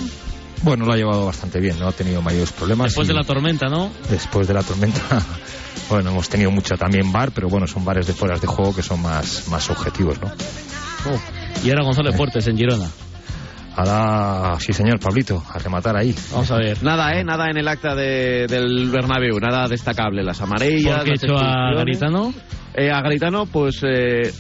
Bueno, lo ha llevado bastante bien, no ha tenido mayores problemas. Después y... de la tormenta, ¿no? Después de la tormenta, bueno, hemos tenido mucho también bar, pero bueno, son bares de fueras de juego que son más, más objetivos, ¿no? Oh. Y ahora González Fuertes en Girona. Ahora, sí señor, Pablito, a rematar ahí. Vamos a ver. Nada, ¿eh? Nada en el acta de, del Bernabéu, nada destacable. Las amarillas... ¿Por qué hecho a Garitano? Eh, a Garitano, pues... Eh,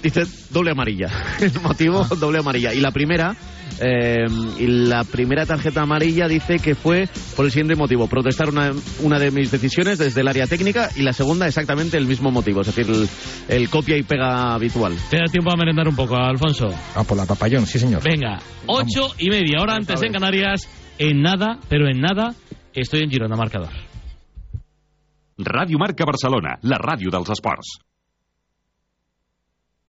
dice doble amarilla. El motivo, ah. doble amarilla. Y la primera... Eh, y la primera tarjeta amarilla dice que fue por el siguiente motivo, protestar una, una, de mis decisiones desde el área técnica y la segunda exactamente el mismo motivo, es decir, el, el copia y pega habitual. ¿Te da tiempo a merendar un poco, Alfonso? Ah, por la papayón, sí señor. Venga, ocho Vamos. y media, ahora antes en Canarias, en nada, pero en nada, estoy en Girona, marcador. Ràdio Marca Barcelona, la ràdio dels esports.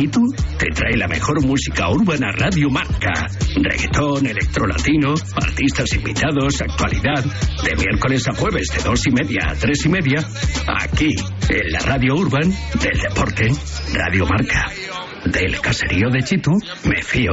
Hitu te trae la mejor música urbana Radio Marca. Reggaetón, electrolatino, artistas invitados, actualidad. De miércoles a jueves de dos y media a tres y media. Aquí, en la Radio Urban del Deporte, Radio Marca. Del caserío de Chitu me fío.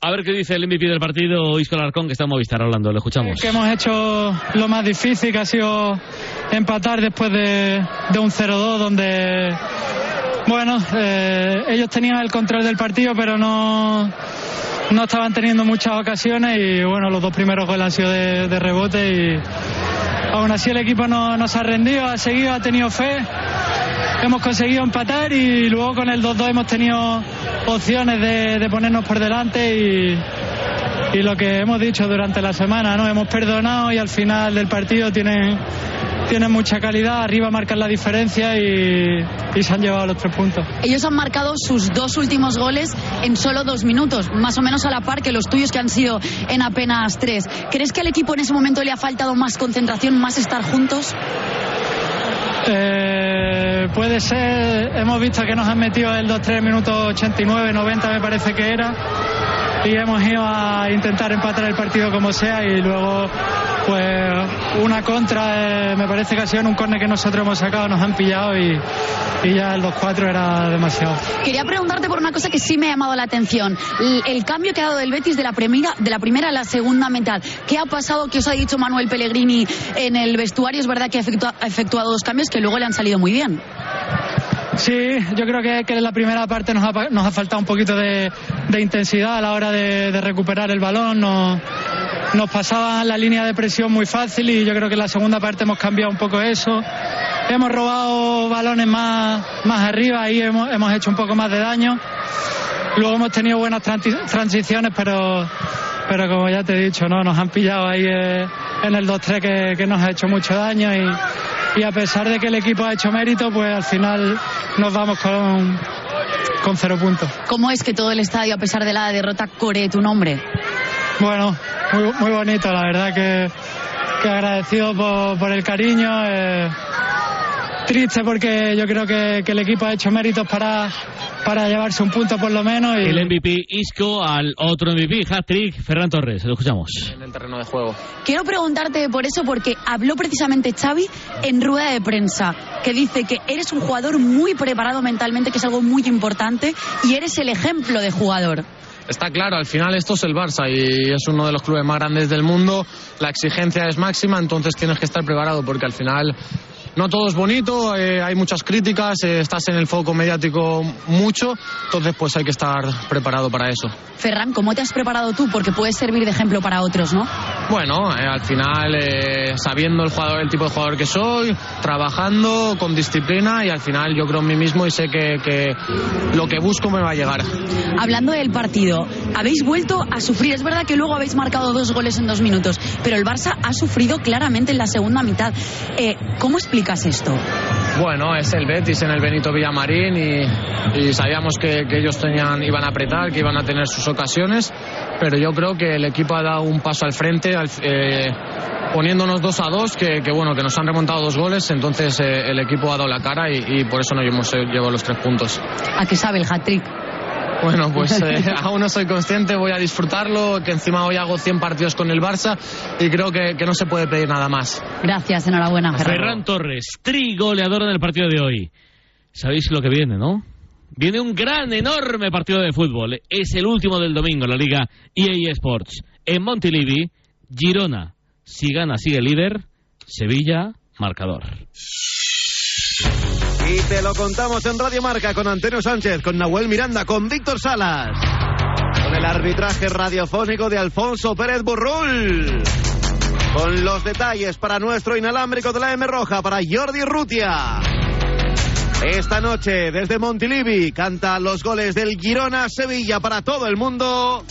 A ver qué dice el MVP del partido, Isco Alarcón, que está en Movistar hablando. Le escuchamos. Que hemos hecho lo más difícil, que ha sido empatar después de, de un 0-2, donde, bueno, eh, ellos tenían el control del partido, pero no, no estaban teniendo muchas ocasiones y, bueno, los dos primeros goles han sido de, de rebote y aún así el equipo no, no se ha rendido, ha seguido, ha tenido fe. Hemos conseguido empatar y luego con el 2-2 hemos tenido opciones de, ponernos por delante y, y lo que hemos dicho durante la semana, ¿no? Hemos perdonado y al final del partido tienen, tienen mucha calidad, arriba marcan la diferencia y, y se han llevado los tres puntos. Ellos han marcado sus dos últimos goles en solo dos minutos, más o menos a la par que los tuyos que han sido en apenas tres. ¿Crees que al equipo en ese momento le ha faltado más concentración, más estar juntos? Eh, puede ser, hemos visto que nos han metido el 2-3 minutos 89, 90 me parece que era y hemos ido a intentar empatar el partido como sea y luego pues una contra, eh, me parece que ha sido en un córner que nosotros hemos sacado, nos han pillado y, y ya el 2-4 era demasiado. Quería preguntarte por una cosa que sí me ha llamado la atención. El, cambio que ha dado el Betis de la, primera, de la primera a la segunda mitad. ¿Qué ha pasado? ¿Qué os ha dicho Manuel Pellegrini en el vestuario? Es verdad que ha efectuado dos cambios que luego le han salido muy bien. Sí, yo creo que, que en la primera parte nos ha, nos ha faltado un poquito de, de intensidad a la hora de, de recuperar el balón. Nos, pasaban la línea de presión muy fácil y yo creo que en la segunda parte hemos cambiado un poco eso. Hemos robado balones más, más arriba y hemos, hemos hecho un poco más de daño. Luego hemos tenido buenas transi- transiciones, pero, pero como ya te he dicho, ¿no? nos han pillado ahí eh, en el 2-3 que, que nos ha hecho mucho daño y, y a pesar de que el equipo ha hecho mérito, pues al final nos vamos con, con cero puntos. ¿Cómo es que todo el estadio, a pesar de la derrota, coree tu nombre? Bueno, muy, muy bonito, la verdad que, que agradecido por, por el cariño. eh, triste porque yo creo que, que el equipo ha hecho méritos para, para llevarse un punto por lo menos. Y, El MVP Isco al otro MVP, hat-trick, Ferran Torres. Lo escuchamos. En el terreno de juego. Quiero preguntarte por eso porque habló precisamente Xavi en rueda de prensa, que dice que eres un jugador muy preparado mentalmente, que es algo muy importante, y eres el ejemplo de jugador. Está claro, al final esto es el Barça y es uno de los clubes más grandes del mundo. La exigencia es máxima, entonces tienes que estar preparado porque al final no todo es bonito, eh, hay muchas críticas, eh, estás en el foco mediático mucho, entonces pues hay que estar preparado para eso. Ferran, ¿cómo te has preparado tú? Porque puedes servir de ejemplo para otros, ¿no? Bueno, eh, al final sabiendo el jugador, el tipo de jugador que soy, trabajando con disciplina y al final yo creo en mí mismo y sé que, que lo que busco me va a llegar. Hablando del partido, habéis vuelto a sufrir. Es verdad que luego habéis marcado dos goles en dos minutos, pero el Barça ha sufrido claramente en la segunda mitad. ¿Cómo explicas esto? Bueno, es el Betis en el Benito Villamarín y, y sabíamos que, que ellos tenían, iban a apretar, que iban a tener sus ocasiones, pero yo creo que el equipo ha dado un paso al frente, al- eh, poniéndonos dos a dos, que, que bueno, que nos han remontado dos goles, entonces eh, el equipo ha dado la cara y, y por eso nos hemos eh, llevado los tres puntos. ¿A qué sabe el hat-trick? Bueno, pues eh, aún no soy consciente, voy a disfrutarlo, que encima hoy hago 100 partidos con el Barça y creo que, que no se puede pedir nada más. Gracias, enhorabuena, Ferran. Ferran Torres, trigoleador en el partido de hoy. Sabéis lo que viene, ¿no? Viene un gran, enorme partido de fútbol. Es el último del domingo en la Liga EA Sports. en Montilivi. Girona, si gana, sigue líder. Sevilla, marcador. Y te lo contamos en Radio Marca con Antonio Sánchez, con Nahuel Miranda, con Víctor Salas, con el arbitraje radiofónico de Alfonso Pérez Burrul, con los detalles para nuestro inalámbrico de la M Roja, para Jordi Rutia. Esta noche, desde Montilivi, canta los goles del Girona Sevilla para todo el mundo.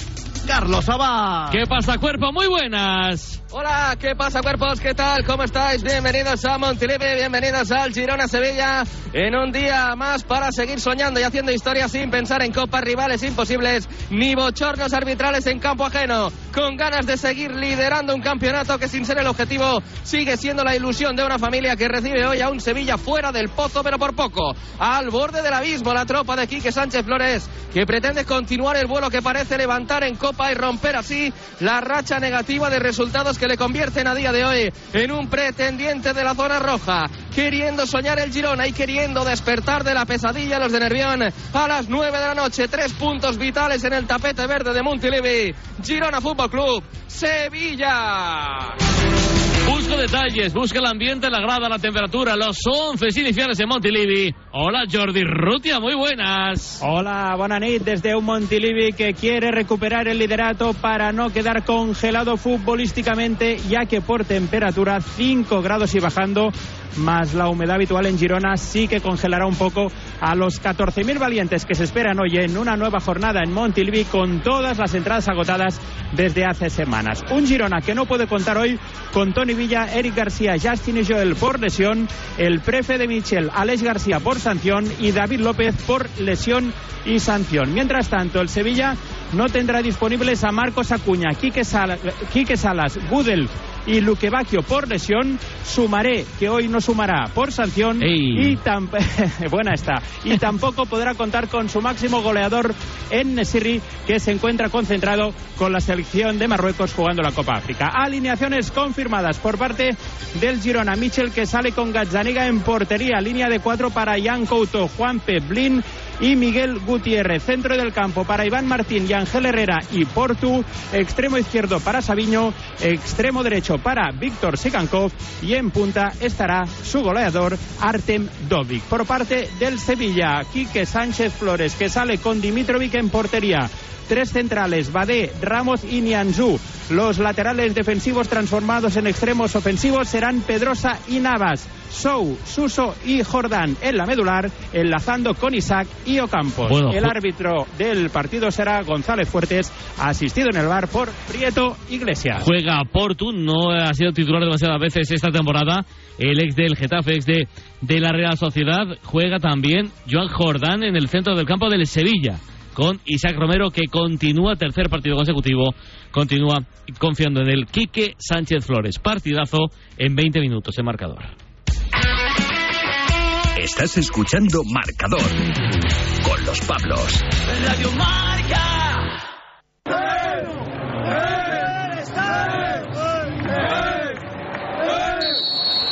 Carlos Abad. ¿Qué pasa, cuerpo? Muy buenas. Hola, ¿qué pasa cuerpos? ¿Qué tal? ¿Cómo estáis? Bienvenidos a Montilivi, bienvenidos al Girona Sevilla en un día más para seguir soñando y haciendo historia sin pensar en copas rivales imposibles ni bochornos arbitrales en campo ajeno, con ganas de seguir liderando un campeonato que sin ser el objetivo sigue siendo la ilusión de una familia que recibe hoy a un Sevilla fuera del pozo pero por poco, al borde del abismo la tropa de Quique Sánchez Flores que pretende continuar el vuelo que parece levantar en copa y romper así la racha negativa de resultados que le convierten a día de hoy en un pretendiente de la zona roja, queriendo soñar el Girona y queriendo despertar de la pesadilla los de Nervión a las 9 de la noche. Tres puntos vitales en el tapete verde de Montilivi. Girona Fútbol Club, Sevilla. Busco detalles, busca el ambiente, la grada, la temperatura, los 11 iniciales en Montilivi. Hola Jordi Rutia, muy buenas. Hola, buenas nit desde un Montilivi que quiere recuperar el liderato para no quedar congelado futbolísticamente, ya que por temperatura 5 grados y bajando, más la humedad habitual en Girona, sí que congelará un poco a los 14.000 valientes que se esperan hoy en una nueva jornada en Montilivi con todas las entradas agotadas desde hace semanas. Un Girona que no puede contar hoy con Tony Villa, Eric García, Justin y Joel por lesión, el prefe de Michel, Alex García por sanción y David López por lesión y sanción. Mientras tanto, el Sevilla no tendrá disponibles a Marcos Acuña, Quique, Sal Quique Salas, Gudel y Luque Bacchio por lesión, Sumaré, que hoy no sumará por sanción, Ey. y tam buena está. Y tampoco podrá contar con su máximo goleador en Nesiri, que se encuentra concentrado con la selección de Marruecos jugando la Copa África. Alineaciones confirmadas por parte del Girona. Michel que sale con Gazzaniga en portería. Línea de cuatro para Jan Couto, Juan Peblin y Miguel Gutiérrez. Centro del campo para Iván Martín y Ángel Herrera y Portu. Extremo izquierdo para Sabiño. Extremo derecho para Víctor Sikankov. Y en punta estará su goleador Artem Dovic. Por parte del Sevilla, Quique Sánchez Flores que sale con Dimitrovic en portería. Tres centrales, Badé, Ramos y Nianzú. Los laterales defensivos transformados en extremos ofensivos serán Pedrosa y Navas. Sou, Suso y Jordán en la medular, enlazando con Isaac y Ocampos. Bueno, el árbitro del partido será González Fuertes, asistido en el bar por Prieto Iglesias. Juega Portu, no ha sido titular demasiadas veces esta temporada. El ex del Getafe, ex de, de la Real Sociedad. Juega también Joan Jordán en el centro del campo del Sevilla. Con Isaac Romero, que continúa tercer partido consecutivo. Continúa confiando en el Quique Sánchez Flores. Partidazo en 20 minutos en marcador. Estás escuchando Marcador con los Pablos.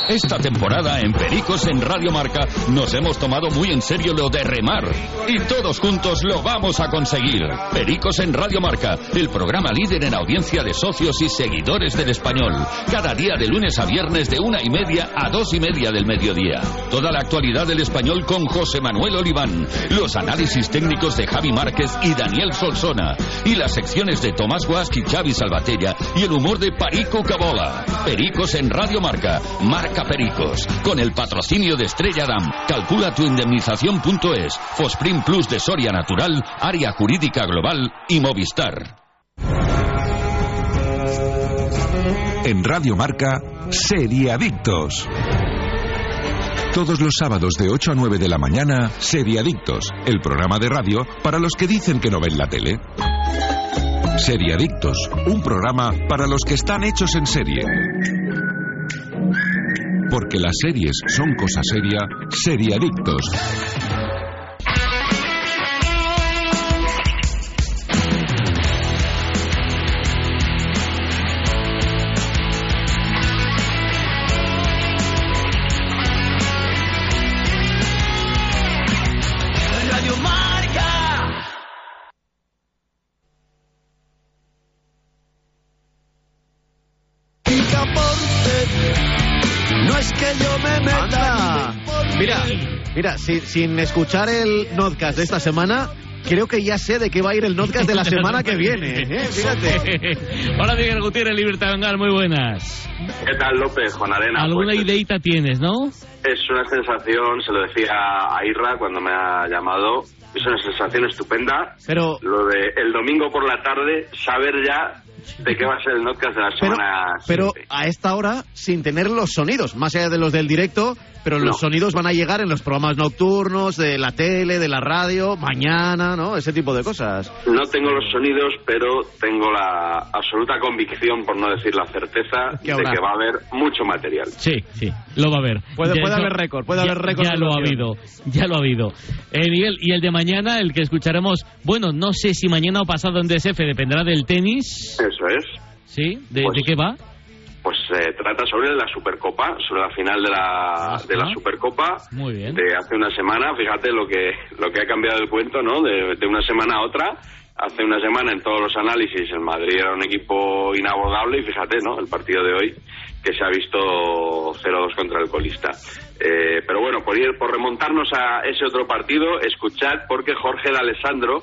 Esta temporada en Pericos en Radio Marca nos hemos tomado muy en serio lo de remar y todos juntos lo vamos a conseguir. Pericos en Radio Marca, el programa líder en audiencia de socios y seguidores del español. Cada día de lunes a viernes de una y media a dos y media del mediodía. Toda la actualidad del español con José Manuel Oliván, los análisis técnicos de Javi Márquez y Daniel Solsona y las secciones de Tomás Guasque y Xavi Salvatella y el humor de Perico Cabola. Pericos en Radio Marca, Marca Pericos, con el patrocinio de Estrella Damm, calcula tu indemnización.es, Fosprin Plus de Soria Natural, Área Jurídica Global y Movistar. En Radio Marca, Seriadictos. Todos los sábados de 8 a 9 de la mañana, Seriadictos, el programa de radio para los que dicen que no ven la tele. Seriadictos, un programa para los que están hechos en serie. Porque las series son cosa seria, Seriadictos. Mira, si- sin escuchar el notcast de esta semana, creo que ya sé de qué va a ir el notcast de la semana que viene. ¿eh? Fíjate. Hola Miguel Gutiérrez, Libertad Bengal, muy buenas. ¿Qué tal, López? Juan Arena. ¿Alguna Pues, ideita tienes, no? es una sensación, se lo decía a Irra cuando me ha llamado, es una sensación estupenda. Pero Lo de el domingo por la tarde, saber ya de qué va a ser el notcast de la Pero, semana. pero a esta hora, sin tener los sonidos, más allá de los del directo, pero los No. sonidos van a llegar en los programas nocturnos, de la tele, de la radio, mañana, ¿no? Ese tipo de cosas. No tengo los sonidos, pero tengo la absoluta convicción, por no decir la certeza, ¿Qué de que va a haber mucho material. Sí, sí, lo va a haber. Puede- puede eso- haber récord, puede ya- haber récord Ya lo ha habido, ya lo ha habido. Eh, Miguel, y el de mañana, el que escucharemos, bueno, no sé si mañana o pasado en DSF, dependerá del tenis. Eso es. ¿Sí? ¿De, Pues- de qué va? Pues se trata sobre la Supercopa, sobre la final de la, de la Supercopa. Muy bien. de hace una semana, fíjate lo que lo que ha cambiado el cuento, ¿no? De, de una semana a otra. Hace una semana en todos los análisis el Madrid era un equipo inabordable y fíjate, ¿no? El partido de hoy que se ha visto 0-2 contra el colista. Eh, pero bueno, por ir por remontarnos a ese otro partido, escuchad porque Jorge Alessandro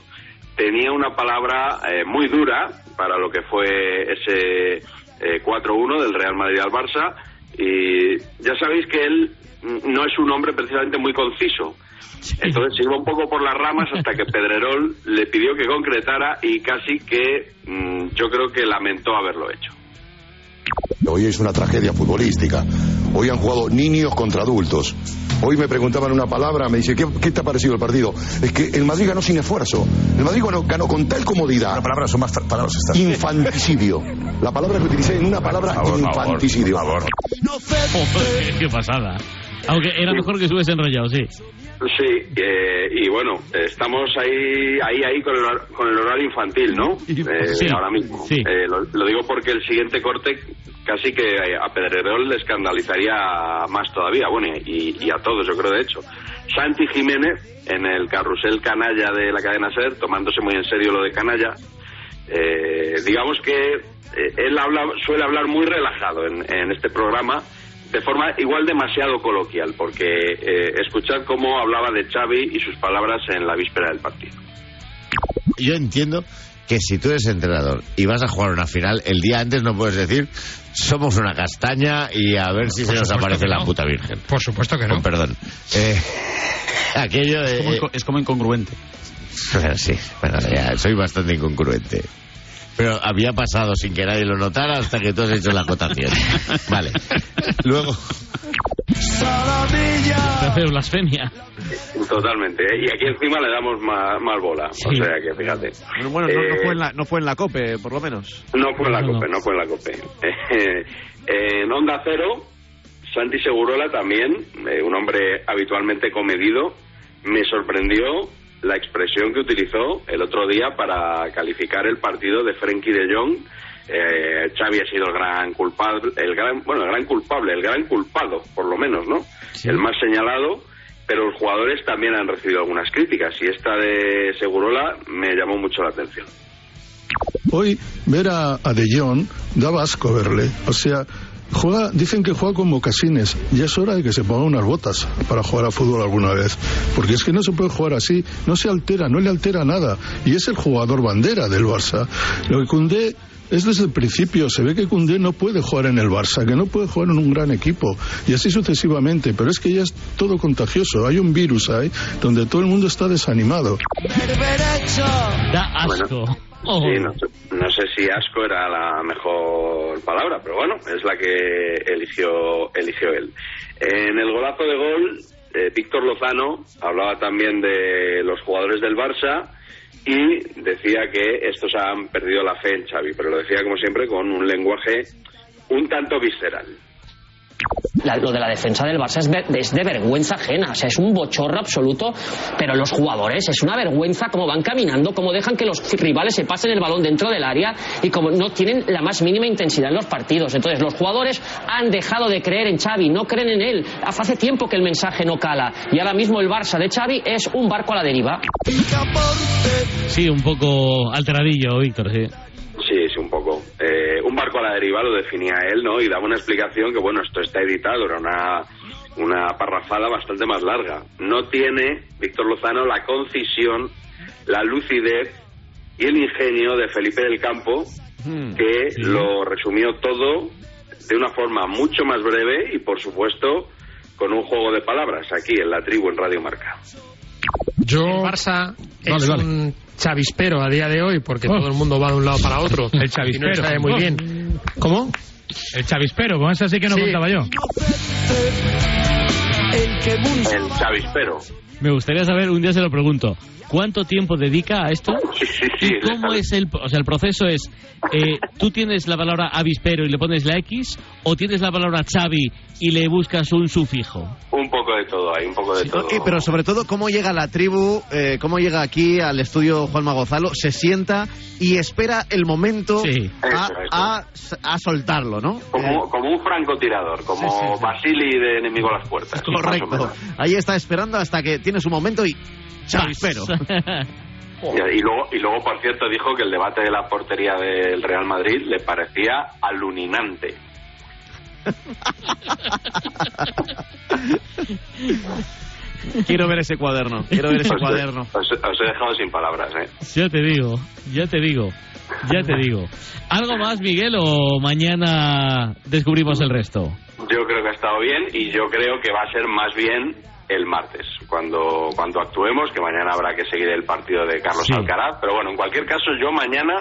tenía una palabra eh, muy dura para lo que fue ese eh, 4-1 del Real Madrid al Barça y ya sabéis que él no es un hombre precisamente muy conciso. Entonces se iba un poco por las ramas hasta que Pedrerol le pidió que concretara y casi que mm, yo creo que lamentó haberlo hecho. Hoy es una tragedia futbolística. Hoy han jugado niños contra adultos. Hoy me preguntaban una palabra, me dice, ¿qué, qué te ha parecido el partido? Es que el Madrid ganó sin esfuerzo. El Madrid ganó, ganó con tal comodidad. Las palabras son más palabras. Infanticidio. La palabra que utilicé en una palabra, infanticidio. Joder, qué pasada. Aunque era mejor que estuviese enrollado, sí. Sí, eh, y bueno, estamos ahí, ahí, ahí con el, con el horario infantil, ¿no? Eh, Sí, ahora mismo. sí. Eh, lo, lo digo porque el siguiente corte casi que a Pedrerol le escandalizaría más todavía, bueno, y, y a todos, yo creo, de hecho. Santi Jiménez, en el carrusel canalla de la cadena SER, tomándose muy en serio lo de canalla, eh, digamos que eh, él habla, suele hablar muy relajado en, en este programa, de forma igual demasiado coloquial, porque eh, escuchad cómo hablaba de Xavi y sus palabras en la víspera del partido. Yo entiendo que si tú eres entrenador y vas a jugar una final, el día antes no puedes decir somos una castaña y a ver si Por se nos aparece la no. puta virgen. Por supuesto que no. Con perdón. Eh, aquello de... Es como, es como incongruente. Bueno, sí, bueno, ya, soy bastante incongruente. Pero había pasado sin que nadie lo notara hasta que tú has hecho la acotación. Vale. Luego, Hace blasfemia. Totalmente, ¿eh? y aquí encima le damos más, más bola, o sea que fíjate. Bueno, no, no Eh, fue en la, no fue en la COPE, por lo menos. No fue en la No, no. COPE, no fue en la COPE. Eh, en Onda Cero, Santi Segurola también, eh, un hombre habitualmente comedido, me sorprendió la expresión que utilizó el otro día para calificar el partido de Frenkie de Jong. Eh, Xavi ha sido el gran culpable, el gran, bueno, el gran culpable, el gran culpado, por lo menos, ¿no? El más señalado, pero los jugadores también han recibido algunas críticas y esta de Segurola me llamó mucho la atención. Hoy ver a, a De Jong daba asco verle. O sea, juega, dicen que juega con mocasines. Ya es hora de que se ponga unas botas para jugar a fútbol alguna vez. Porque es que no se puede jugar así. No se altera, no le altera nada. Y es el jugador bandera del Barça. Lo que Koundé es desde el principio. Se ve que Koundé no puede jugar en el Barça, que no puede jugar en un gran equipo. Y así sucesivamente. Pero es que ya es todo contagioso. Hay un virus ahí donde todo el mundo está desanimado. Da asco. Oh. Sí, no, sé- no sé si asco era la mejor palabra, pero bueno, es la que eligió, eligió él. En el golazo de gol, eh, Víctor Lozano hablaba también de los jugadores del Barça y decía que estos han perdido la fe en Xavi, pero lo decía como siempre con un lenguaje un tanto visceral. La- lo de la defensa del Barça es, es de vergüenza ajena, o sea, es un bochorno absoluto, pero los jugadores es una vergüenza cómo van caminando, cómo dejan que los rivales se pasen el balón dentro del área y como no tienen la más mínima intensidad en los partidos. Entonces, los jugadores han dejado de creer en Xavi, no creen en él. Hace tiempo que el mensaje no cala y ahora mismo el Barça de Xavi es un barco a la deriva. Sí, un poco alteradillo, Víctor, sí. La deriva lo definía él, ¿no? Y daba una explicación que, bueno, esto está editado, era una, una parrafada bastante más larga. No tiene Víctor Lozano la concisión, la lucidez y el ingenio de Felipe del Campo, que lo resumió todo de una forma mucho más breve y, por supuesto, con un juego de palabras aquí en la tribu en Radio Marca. Yo, el Barça es un chavispero a día de hoy porque todo el mundo va de un lado para otro. El Y chavispero. no sabe muy bien. ¿Cómo? El chavispero, con eso sí que no Sí. contaba yo. El chavispero. Me gustaría saber, un día se lo pregunto, ¿cuánto tiempo dedica a esto? Sí, sí, sí. ¿Y cómo es el, o sea, el proceso es, eh, tú tienes la palabra avispero y le pones la X, o tienes la palabra Xavi y le buscas un sufijo? Un poco de todo hay, un poco de todo. Ok, pero sobre todo, ¿cómo llega la tribu, eh, cómo llega aquí al estudio Juanma Gonzalo, se sienta y espera el momento a, Eso, eso. a- a soltarlo, ¿no? Como, como un francotirador, como Sí, sí, sí. Basili de Enemigo a las Puertas. Correcto. Ahí está esperando hasta que tiene su momento y... Chavispero. Y luego, y luego, por cierto, dijo que el debate de la portería del Real Madrid le parecía aluninante. Quiero ver ese cuaderno, quiero ver ese Os- cuaderno. Os, os he dejado sin palabras, ¿eh? Ya te digo, ya te digo, ya te digo. ¿Algo más, Miguel, o mañana descubrimos el resto? Yo creo que ha estado bien y yo creo que va a ser más bien el martes, cuando, cuando actuemos, que mañana habrá que seguir el partido de Carlos Sí. Alcaraz. Pero bueno, en cualquier caso, yo mañana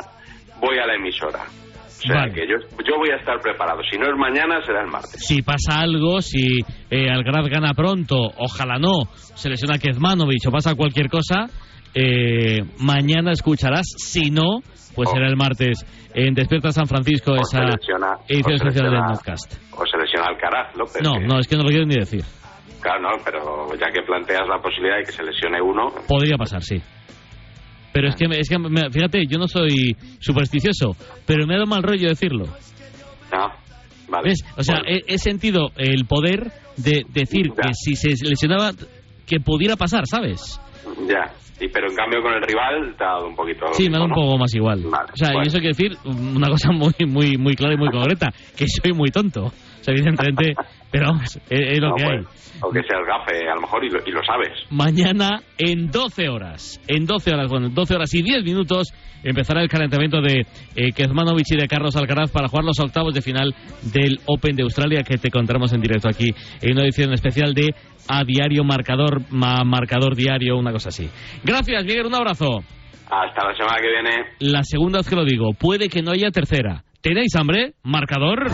voy a la emisora. O sea, Vale. que yo, yo voy a estar preparado. Si no es mañana, será el martes. Si pasa algo, si eh, Alcaraz gana pronto, ojalá no, se lesiona Kezmanovic o pasa cualquier cosa, eh, mañana escucharás. Si no, pues será el martes en Despierta San Francisco, O esa edición especial del podcast. O se lesiona Alcaraz, López. No, no, es que no lo quiero ni decir. Claro, no, pero ya que planteas la posibilidad de que se lesione uno, Podría pasar, sí. Pero es que, es que me- fíjate, yo no soy supersticioso, pero me ha dado mal rollo decirlo. no, vale. ¿Ves? O sea, he, he sentido el poder de decir que si se lesionaba, que pudiera pasar, ¿sabes? Ya. Y, pero en cambio con el rival te ha dado un poquito... Sí, me da un ¿no? poco más igual. Vale, O sea, bueno. y eso quiere decir una cosa muy, muy, muy clara y muy concreta, que soy muy tonto. O sea, evidentemente, pero vamos, es, es lo No, que hay. pues, o que seas gafe, a lo mejor, y lo, y lo sabes. Mañana en 12 horas, en 12 horas, bueno, 12 horas y 10 minutos, empezará el calentamiento de eh, Kezmanovic y de Carlos Alcaraz para jugar los octavos de final del Open de Australia que te contaremos en directo aquí en una edición especial de A Diario Marcador, ma- Marcador Diario, una cosa así. Gracias, Miguel, un abrazo. Hasta la semana que viene. La segunda vez que lo digo, puede que no haya tercera. ¿Tenéis hambre? Marcador.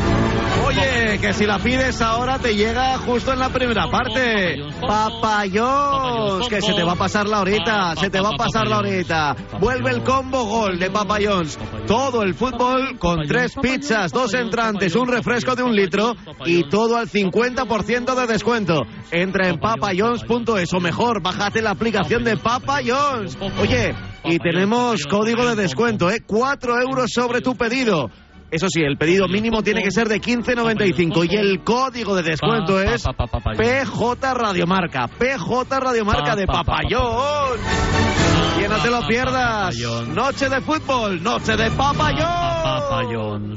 Que si la pides ahora te llega justo en la primera parte. Papayons, que se te va a pasar la horita, se te va a pasar la horita. Vuelve el combo gol de Papayons. Todo el fútbol con tres pizzas, dos entrantes, un refresco de un litro y todo al 50% de descuento. Entra en papayons.es o mejor, bájate la aplicación de Papayons. Oye, y tenemos código de descuento, ¿eh? 4 euros sobre tu pedido. Eso sí, el pedido mínimo tiene que ser de 15.95 y el código de descuento es PJ Radiomarca. PJ Radiomarca de Papayón. Que no te lo pierdas. Noche de fútbol, noche de Papayón.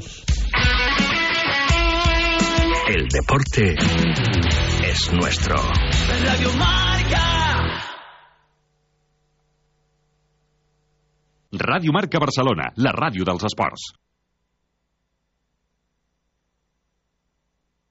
El deporte es nuestro. Radio Marca Barcelona, la ràdio dels esports.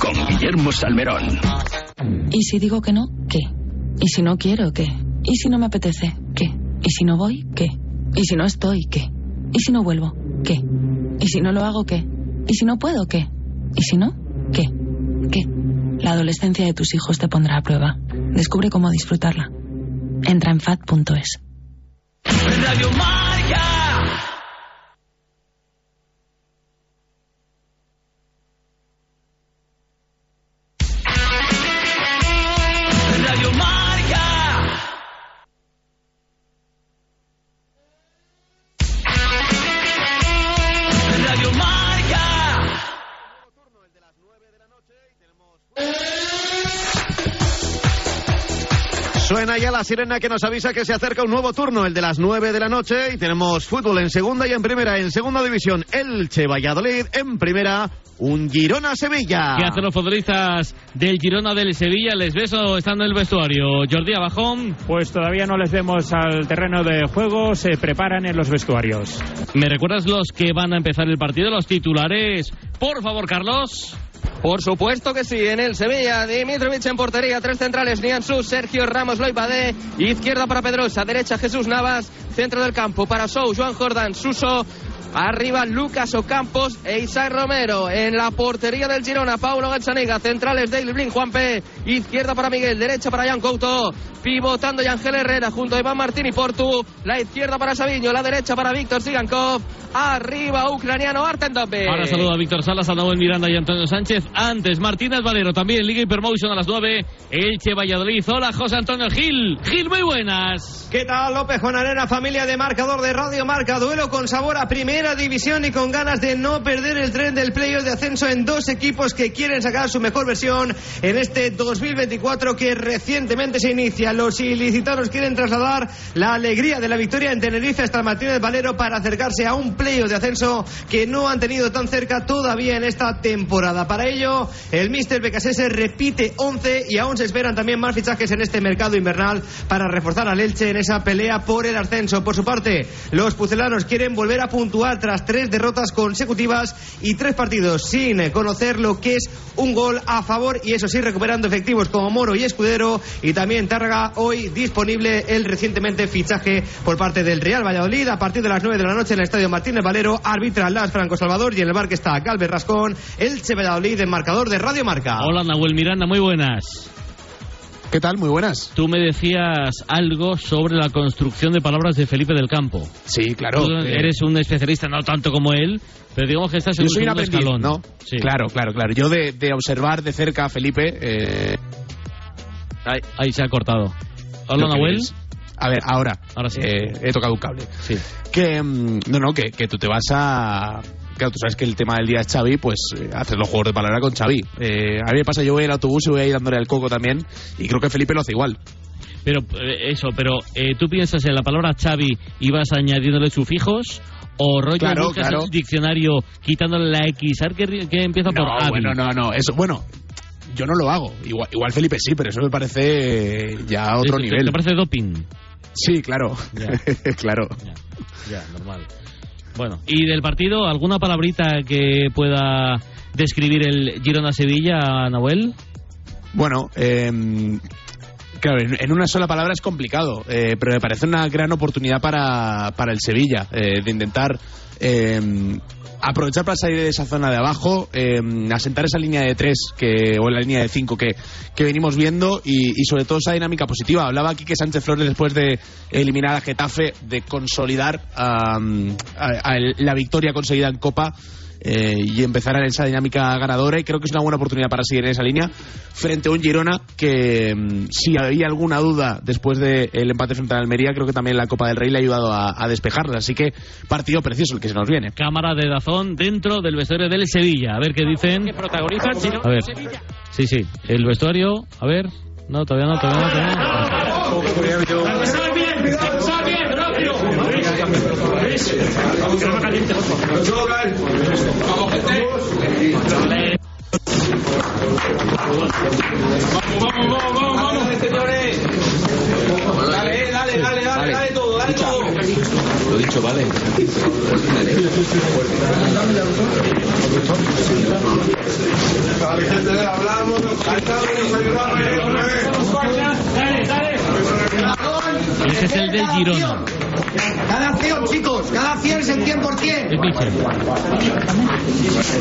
Con Guillermo Salmerón. ¿Y si digo que no? ¿Qué? ¿Y si no quiero? ¿Qué? ¿Y si no me apetece? ¿Qué? ¿Y si no voy? ¿Qué? ¿Y si no estoy? ¿Qué? ¿Y si no vuelvo? ¿Qué? ¿Y si no lo hago? ¿Qué? ¿Y si no puedo? ¿Qué? ¿Y si no? ¿Qué? ¿Qué? La adolescencia de tus hijos te pondrá a prueba. Descubre cómo disfrutarla. Entra en fat.es. Radio Marca. Sirena que nos avisa que se acerca un nuevo turno, el de las 9 de la noche, y tenemos fútbol en segunda y en primera. En segunda división, Elche Valladolid, en primera, un Girona Sevilla. ¿Qué hacen los futbolistas del Girona del Sevilla? Les beso estando en el vestuario. Jordi Abajón. Pues todavía no les vemos al terreno de juego, se preparan en los vestuarios. ¿Me recuerdas los que van a empezar el partido, los titulares? Por favor, Carlos. Por supuesto que sí, en el Sevilla, Dimitrovic en portería, tres centrales, Niansu, Sergio Ramos Loipade, izquierda para Pedrosa, derecha Jesús Navas, centro del campo para Sou, Joan Jordan, Suso, Arriba Lucas Ocampos e Isaac Romero. En la portería del Girona, Paulo Gazzaniga. Centrales David Blin, Juanpe. Izquierda para Miguel, derecha para Jan Couto. Pivotando Yangel Herrera junto a Iván Martín y Portu. La izquierda para Sabiño, la derecha para Víctor Sigankov. Arriba ucraniano Arten Tope. Ahora saludo a Víctor Salas, a Noel Miranda y Antonio Sánchez. Antes, Martínez Valero también, Liga Hypermotion a las 9. Elche Valladolid. Hola, José Antonio Gil. Gil, muy buenas. ¿Qué tal, López Jonarena, familia de marcador de Radio Marca? Duelo con sabor a primera división y con ganas de no perder el tren del playoff de ascenso en dos equipos que quieren sacar su mejor versión en este 2024 que recientemente se inicia. Los ilicitanos quieren trasladar la alegría de la victoria en Tenerife hasta el Martínez Valero para acercarse a un playoff de ascenso que no han tenido tan cerca todavía en esta temporada. Para ello, el Mister Becasese repite 11 y aún se esperan también más fichajes en este mercado invernal para reforzar al Elche en esa pelea por el ascenso. Por su parte, los pucelanos quieren volver a puntuar tras tres derrotas consecutivas y tres partidos sin conocer lo que es un gol a favor y eso sí recuperando efectivos como Moro y Escudero y también Tárraga hoy disponible el recientemente fichaje por parte del Real Valladolid a partir de las 9 de la noche en el Estadio Martínez Valero arbitra Las Franco Salvador y en el bar que está Galvez Rascón el Che Valladolid en marcador de Radio Marca Hola Nahuel Miranda, muy buenas. ¿Qué tal? Muy buenas. Tú me decías algo sobre la construcción de palabras de Felipe del Campo. Sí, claro. Tú eh, eres un especialista, no tanto como él, pero digamos que estás en Yo un soy un aprendiz, escalón. ¿no? Sí. Claro, claro, claro. Yo de, de observar de cerca a Felipe... Eh... Ahí, ahí se ha cortado. Hola, Nahuel. A ver, ahora. Ahora sí. Eh, he tocado un cable. Sí. Que, mm, no, no, que, que tú te vas a... Claro, tú sabes que el tema del día es Xavi, pues eh, haces los juegos de palabra con Xavi. Eh, a mí me pasa, yo voy el autobús y voy ahí dándole al coco también, y creo que Felipe lo hace igual. Pero eh, eso, pero eh, tú piensas en la palabra Xavi y vas añadiéndole sufijos o rollo Claro, buscas claro. en el diccionario quitándole la X, a ver qué empieza por Avi. bueno, no, no, eso, bueno, yo no lo hago. Igual, igual Felipe sí, pero eso me parece ya otro ¿Te- nivel. ¿Te parece doping? Sí, claro. claro. Ya, normal. Bueno, ¿y del partido alguna palabrita que pueda describir el Girona-Sevilla, Nahuel? Bueno, eh, claro, en, en una sola palabra es complicado, eh, pero me parece una gran oportunidad para, para el Sevilla, eh, de intentar eh, aprovechar para salir de esa zona de abajo, eh, asentar esa línea de tres que, o la línea de cinco que, que venimos viendo y, sobre todo esa dinámica positiva. Hablaba aquí que Sánchez Flores después de eliminar a Getafe, de consolidar am, a- a la victoria conseguida en Copa. Eh, y empezar en esa dinámica ganadora y creo que es una buena oportunidad para seguir en esa línea frente a un Girona que mm, si había alguna duda después del empate frente a la Almería creo que también la Copa del Rey le ha ayudado a, a despejarla así que partido precioso el que se nos viene Cámara de Dazón dentro del vestuario del Sevilla. A ver qué dicen. protagonizan A ver. Sí, sí. El vestuario, a ver. No, todavía no, todavía no. Todavía no. ¡Sal bien! ¡Sal bien! ¡Rápido! Vamos. Vamos. Vamos, vamos, vamos, señores. Dale, dale, dale, dale, dale todo, dale todo. Lo dicho, vale. Ese es el del Girona. Cada acción, chicos, cada acción es el 100%. Es Michel.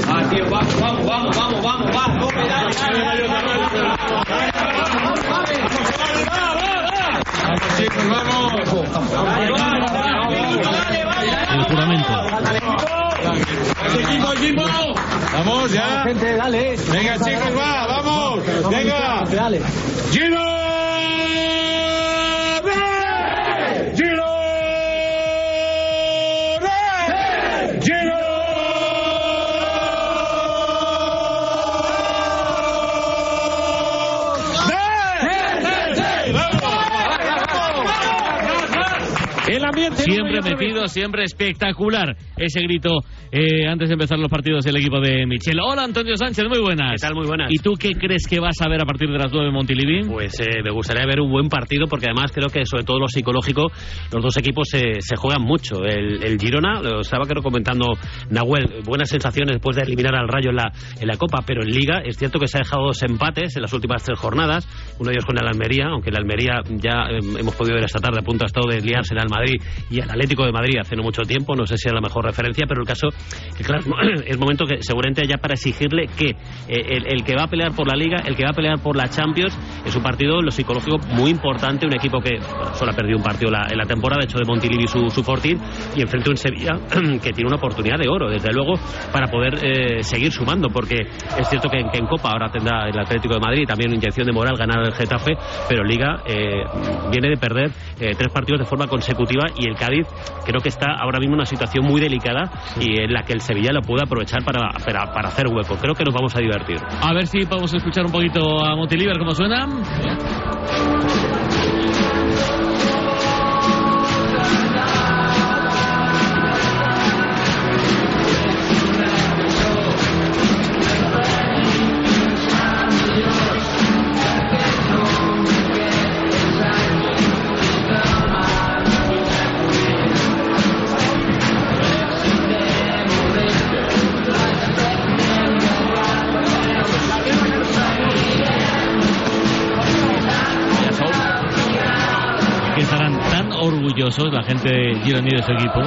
Ah, tío, vamos, vamos, vamos, vamos, vamos, vamos. Dale, dale, Vamos, chicos, vamos. El juramento. Equipo, equipo. Vamos, ya. Gente, dale. Venga, chicos, va, vamos. Venga. Dale. Giro. Siempre metido, siempre espectacular. Ese grito eh, antes de empezar los partidos del equipo de Michel. Hola Antonio Sánchez, muy buenas. ¿Qué tal? Muy buenas. ¿Y tú qué crees que vas a ver a partir de las 9 en Montilivi? Pues eh, me gustaría ver un buen partido porque además creo que sobre todo lo psicológico los dos equipos se, se juegan mucho. El, el Girona, lo estaba creo comentando Nahuel, buenas sensaciones después de eliminar al Rayo en la, en la Copa, pero en Liga es cierto que se ha dejado dos empates en las últimas tres jornadas, uno de ellos con el Almería, aunque el Almería ya eh, hemos podido ver esta tarde a punto ha estado de liarse al Madrid y al Atlético de Madrid hace no mucho tiempo, no sé si es la mejor referencia, pero el caso que claro, es momento que seguramente ya para exigirle que eh, el, que va a pelear por la Liga, el que va a pelear por la Champions, es un partido lo psicológico muy importante, un equipo que solo ha perdido un partido la- en la temporada, hecho de Montilivi su, su fortín, y enfrente un Sevilla que tiene una oportunidad de oro, desde luego, para poder eh, seguir sumando, porque es cierto que, que en Copa ahora tendrá el Atlético de Madrid también una inyección de moral ganar el Getafe, pero Liga eh, viene de perder eh, tres partidos de forma consecutiva y el Cádiz creo que está ahora mismo en una situación muy delicada y en la que el Sevilla lo puede aprovechar para, para, para hacer hueco. Creo que nos vamos a divertir. A ver si podemos escuchar un poquito a Montilivi, a ver cómo suena. la gente de Gironi de su equipo.